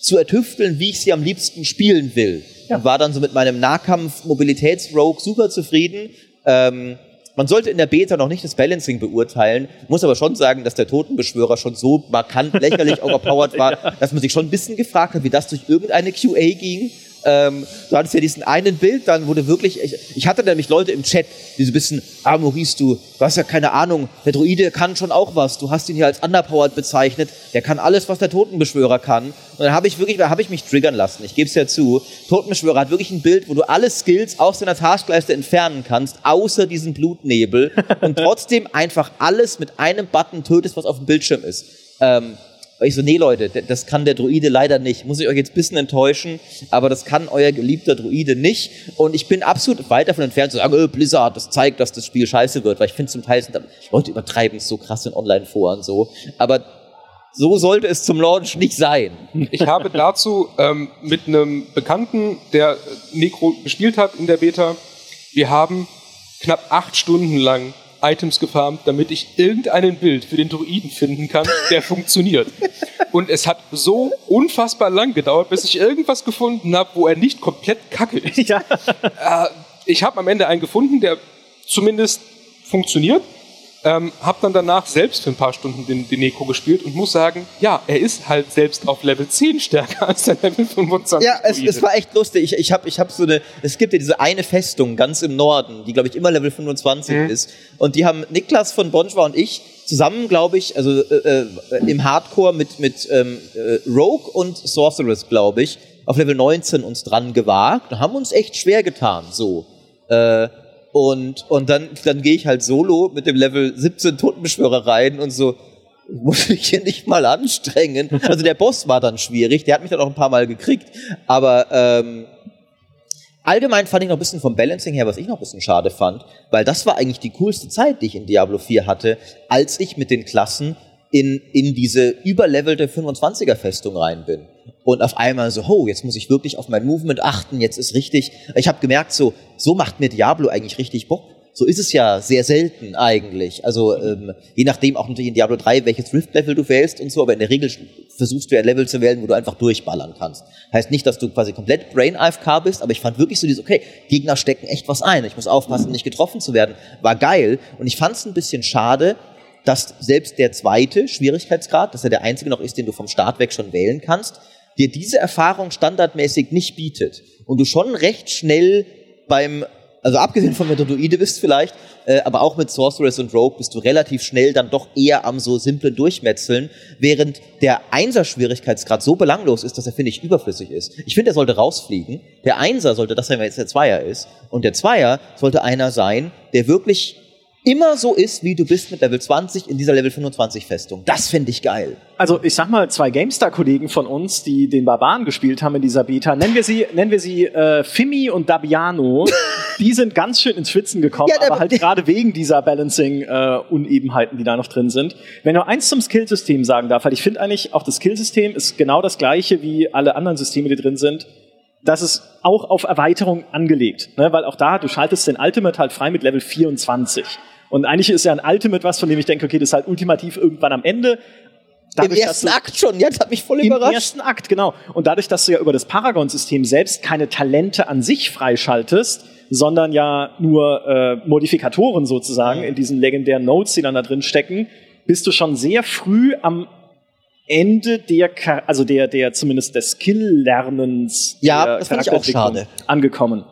zu ertüfteln, wie ich sie am liebsten spielen will. Ja. Und war dann so mit meinem Nahkampf-Mobilitäts-Rogue super zufrieden. Ähm, man sollte in der Beta noch nicht das Balancing beurteilen, muss aber schon sagen, dass der Totenbeschwörer schon so markant lächerlich overpowered war, ja. dass man sich schon ein bisschen gefragt hat, wie das durch irgendeine QA ging. Ähm, du hattest ja diesen einen Bild, dann wurde wirklich, ich, ich hatte nämlich Leute im Chat, die so ein bisschen, ah Maurice, du, du hast ja keine Ahnung, der Druide kann schon auch was, du hast ihn hier als underpowered bezeichnet, der kann alles, was der Totenbeschwörer kann. Und dann habe ich wirklich, da habe ich mich triggern lassen, ich gebe es ja zu, Totenbeschwörer hat wirklich ein Bild, wo du alle Skills aus deiner Taskleiste entfernen kannst, außer diesen Blutnebel und trotzdem einfach alles mit einem Button tötest, was auf dem Bildschirm ist. Ähm, und ich so, nee Leute, das kann der Druide leider nicht. Muss ich euch jetzt ein bisschen enttäuschen, aber das kann euer geliebter Druide nicht. Und ich bin absolut weit davon entfernt zu sagen, oh, Blizzard, das zeigt, dass das Spiel scheiße wird, weil ich finde zum Teil sind Leute übertreiben es so krass in Online-Foren so. Aber so sollte es zum Launch nicht sein. Ich habe dazu ähm, mit einem Bekannten, der Necro gespielt hat in der Beta, wir haben knapp acht Stunden lang Items gefarmt, damit ich irgendeinen Bild für den Druiden finden kann, der funktioniert. Und es hat so unfassbar lang gedauert, bis ich irgendwas gefunden habe, wo er nicht komplett kacke ist. Ja. Äh, ich habe am Ende einen gefunden, der zumindest funktioniert ähm, habe dann danach selbst für ein paar Stunden den, den Neko gespielt und muss sagen, ja, er ist halt selbst auf Level 10 stärker als der Level 25. Ja, es, es war echt lustig. Ich, ich habe ich hab so eine, es gibt ja diese eine Festung ganz im Norden, die glaube ich immer Level 25 mhm. ist. Und die haben Niklas von Bonjwa und ich zusammen, glaube ich, also äh, äh, im Hardcore mit, mit ähm, äh, Rogue und Sorceress, glaube ich, auf Level 19 uns dran gewagt und haben uns echt schwer getan, so. Äh, und, und dann, dann gehe ich halt solo mit dem Level 17 Totenbeschwörer rein und so, muss mich hier nicht mal anstrengen. Also der Boss war dann schwierig, der hat mich dann auch ein paar Mal gekriegt. Aber ähm, allgemein fand ich noch ein bisschen vom Balancing her, was ich noch ein bisschen schade fand, weil das war eigentlich die coolste Zeit, die ich in Diablo 4 hatte, als ich mit den Klassen in, in diese überlevelte 25er Festung rein bin und auf einmal so, oh, jetzt muss ich wirklich auf mein Movement achten, jetzt ist richtig. Ich habe gemerkt, so, so macht mir Diablo eigentlich richtig Bock. So ist es ja sehr selten eigentlich. Also ähm, je nachdem auch natürlich in Diablo 3, welches Rift-Level du wählst und so, aber in der Regel versuchst du ja Level zu wählen, wo du einfach durchballern kannst. Heißt nicht, dass du quasi komplett Brain AFK bist, aber ich fand wirklich so dieses, okay, Gegner stecken echt was ein. Ich muss aufpassen, nicht getroffen zu werden. War geil. Und ich fand es ein bisschen schade, dass selbst der zweite Schwierigkeitsgrad, dass er der einzige noch ist, den du vom Start weg schon wählen kannst, dir diese Erfahrung standardmäßig nicht bietet. Und du schon recht schnell beim also abgesehen von wenn bist vielleicht, äh, aber auch mit Sorceress und Rogue bist du relativ schnell dann doch eher am so simplen Durchmetzeln, während der Einser-Schwierigkeitsgrad so belanglos ist, dass er, finde ich, überflüssig ist. Ich finde, er sollte rausfliegen. Der Einser sollte das sein, wenn jetzt der Zweier ist. Und der Zweier sollte einer sein, der wirklich immer so ist, wie du bist mit Level 20 in dieser Level 25 Festung. Das finde ich geil. Also ich sag mal, zwei GameStar-Kollegen von uns, die den Barbaren gespielt haben in dieser Beta, nennen wir sie, nennen wir sie äh, Fimi und Dabiano, die sind ganz schön ins Schwitzen gekommen, ja, aber halt gerade wegen dieser Balancing-Unebenheiten, äh, die da noch drin sind. Wenn du eins zum Skillsystem sagen darf, weil ich finde eigentlich, auch das Skillsystem ist genau das gleiche wie alle anderen Systeme, die drin sind das ist auch auf Erweiterung angelegt, ne? weil auch da, du schaltest den Ultimate halt frei mit Level 24. Und eigentlich ist ja ein Ultimate was, von dem ich denke, okay, das ist halt ultimativ irgendwann am Ende. Dadurch, Im ersten du, Akt schon, jetzt hat mich voll überrascht. Im ersten Akt, genau. Und dadurch, dass du ja über das Paragon-System selbst keine Talente an sich freischaltest, sondern ja nur äh, Modifikatoren sozusagen in diesen legendären Nodes, die dann da drin stecken, bist du schon sehr früh am Ende der, also der, der zumindest des Skill-Lernens ja, das finde ich auch schade. angekommen.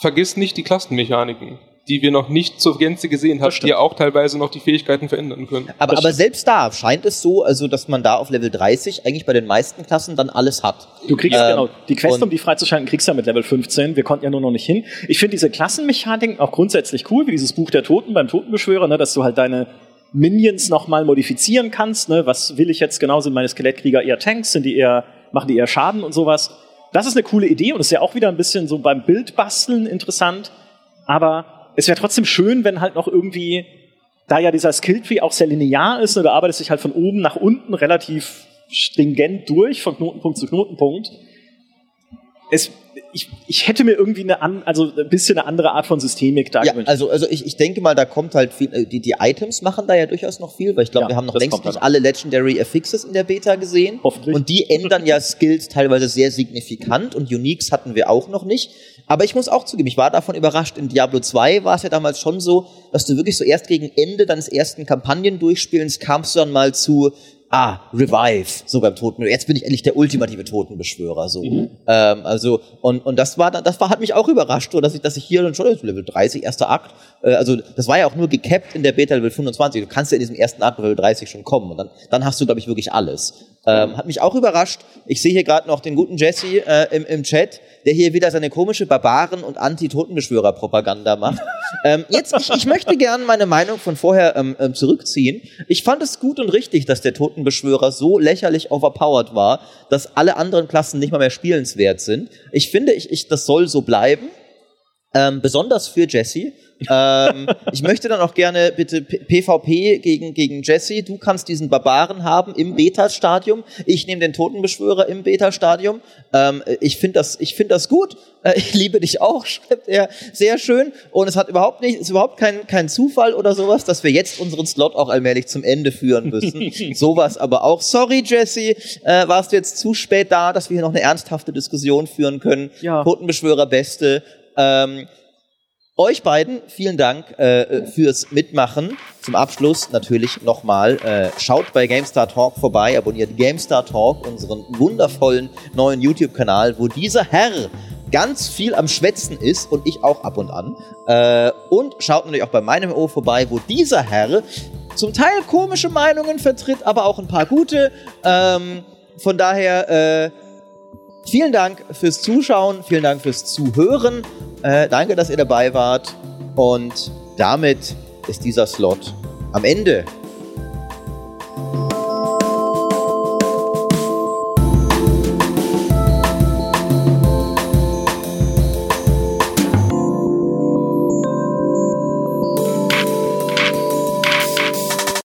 Vergiss nicht die Klassenmechaniken die wir noch nicht zur Gänze gesehen haben, die ja auch teilweise noch die Fähigkeiten verändern können. Aber, aber selbst da scheint es so, also dass man da auf Level 30 eigentlich bei den meisten Klassen dann alles hat. Du kriegst ähm, genau die Quest, um die freizuschalten, kriegst du ja mit Level 15. Wir konnten ja nur noch nicht hin. Ich finde diese Klassenmechaniken auch grundsätzlich cool, wie dieses Buch der Toten beim Totenbeschwörer, ne, dass du halt deine Minions nochmal modifizieren kannst. Ne? Was will ich jetzt genau? Sind meine Skelettkrieger eher Tanks? Sind die eher, machen die eher Schaden und sowas? Das ist eine coole Idee und ist ja auch wieder ein bisschen so beim Bildbasteln interessant. Aber es wäre trotzdem schön, wenn halt noch irgendwie, da ja dieser Skilltree auch sehr linear ist, ne, da arbeitet sich halt von oben nach unten relativ stringent durch, von Knotenpunkt zu Knotenpunkt. Es, ich, ich hätte mir irgendwie eine, an, also ein bisschen eine andere Art von Systemik da ja, gewünscht. Also, also ich, ich denke mal, da kommt halt viel, äh, die, die Items machen da ja durchaus noch viel, weil ich glaube, ja, wir haben noch längst nicht alle Legendary Affixes in der Beta gesehen. Hoffentlich. Und die ändern ja Skills teilweise sehr signifikant und Uniques hatten wir auch noch nicht. Aber ich muss auch zugeben, ich war davon überrascht. In Diablo 2 war es ja damals schon so, dass du wirklich so erst gegen Ende deines ersten Kampagnendurchspielens kamst du dann mal zu ah, Revive, so beim Toten. Jetzt bin ich endlich der ultimative Totenbeschwörer, so. Mhm. Ähm, also, und, und das war, das war, hat mich auch überrascht, so, dass ich, dass ich hier dann schon Level 30, erster Akt, äh, also, das war ja auch nur gecapped in der Beta Level 25. Du kannst ja in diesem ersten Akt Level 30 schon kommen und dann, dann hast du, glaube ich, wirklich alles. Ähm, hat mich auch überrascht. Ich sehe hier gerade noch den guten Jesse äh, im, im Chat der hier wieder seine komische Barbaren- und Anti-Totenbeschwörer-Propaganda macht. ähm, jetzt, ich, ich möchte gerne meine Meinung von vorher ähm, ähm, zurückziehen. Ich fand es gut und richtig, dass der Totenbeschwörer so lächerlich overpowered war, dass alle anderen Klassen nicht mal mehr spielenswert sind. Ich finde, ich, ich, das soll so bleiben. Ähm, besonders für Jesse ähm, ich möchte dann auch gerne bitte PvP gegen, gegen Jesse. Du kannst diesen Barbaren haben im Beta-Stadium. Ich nehme den Totenbeschwörer im Beta-Stadium. Ähm, ich finde das, ich finde das gut. Äh, ich liebe dich auch, schreibt er. Sehr schön. Und es hat überhaupt nicht, ist überhaupt kein, kein Zufall oder sowas, dass wir jetzt unseren Slot auch allmählich zum Ende führen müssen. sowas aber auch. Sorry, Jesse, äh, warst du jetzt zu spät da, dass wir hier noch eine ernsthafte Diskussion führen können. Ja. Totenbeschwörer Beste. Ähm, euch beiden vielen Dank äh, fürs Mitmachen. Zum Abschluss natürlich nochmal, äh, schaut bei GameStar Talk vorbei, abonniert GameStar Talk, unseren wundervollen neuen YouTube-Kanal, wo dieser Herr ganz viel am Schwätzen ist und ich auch ab und an. Äh, und schaut natürlich auch bei meinem O vorbei, wo dieser Herr zum Teil komische Meinungen vertritt, aber auch ein paar gute. Ähm, von daher äh, vielen Dank fürs Zuschauen, vielen Dank fürs Zuhören äh, danke, dass ihr dabei wart. Und damit ist dieser Slot am Ende.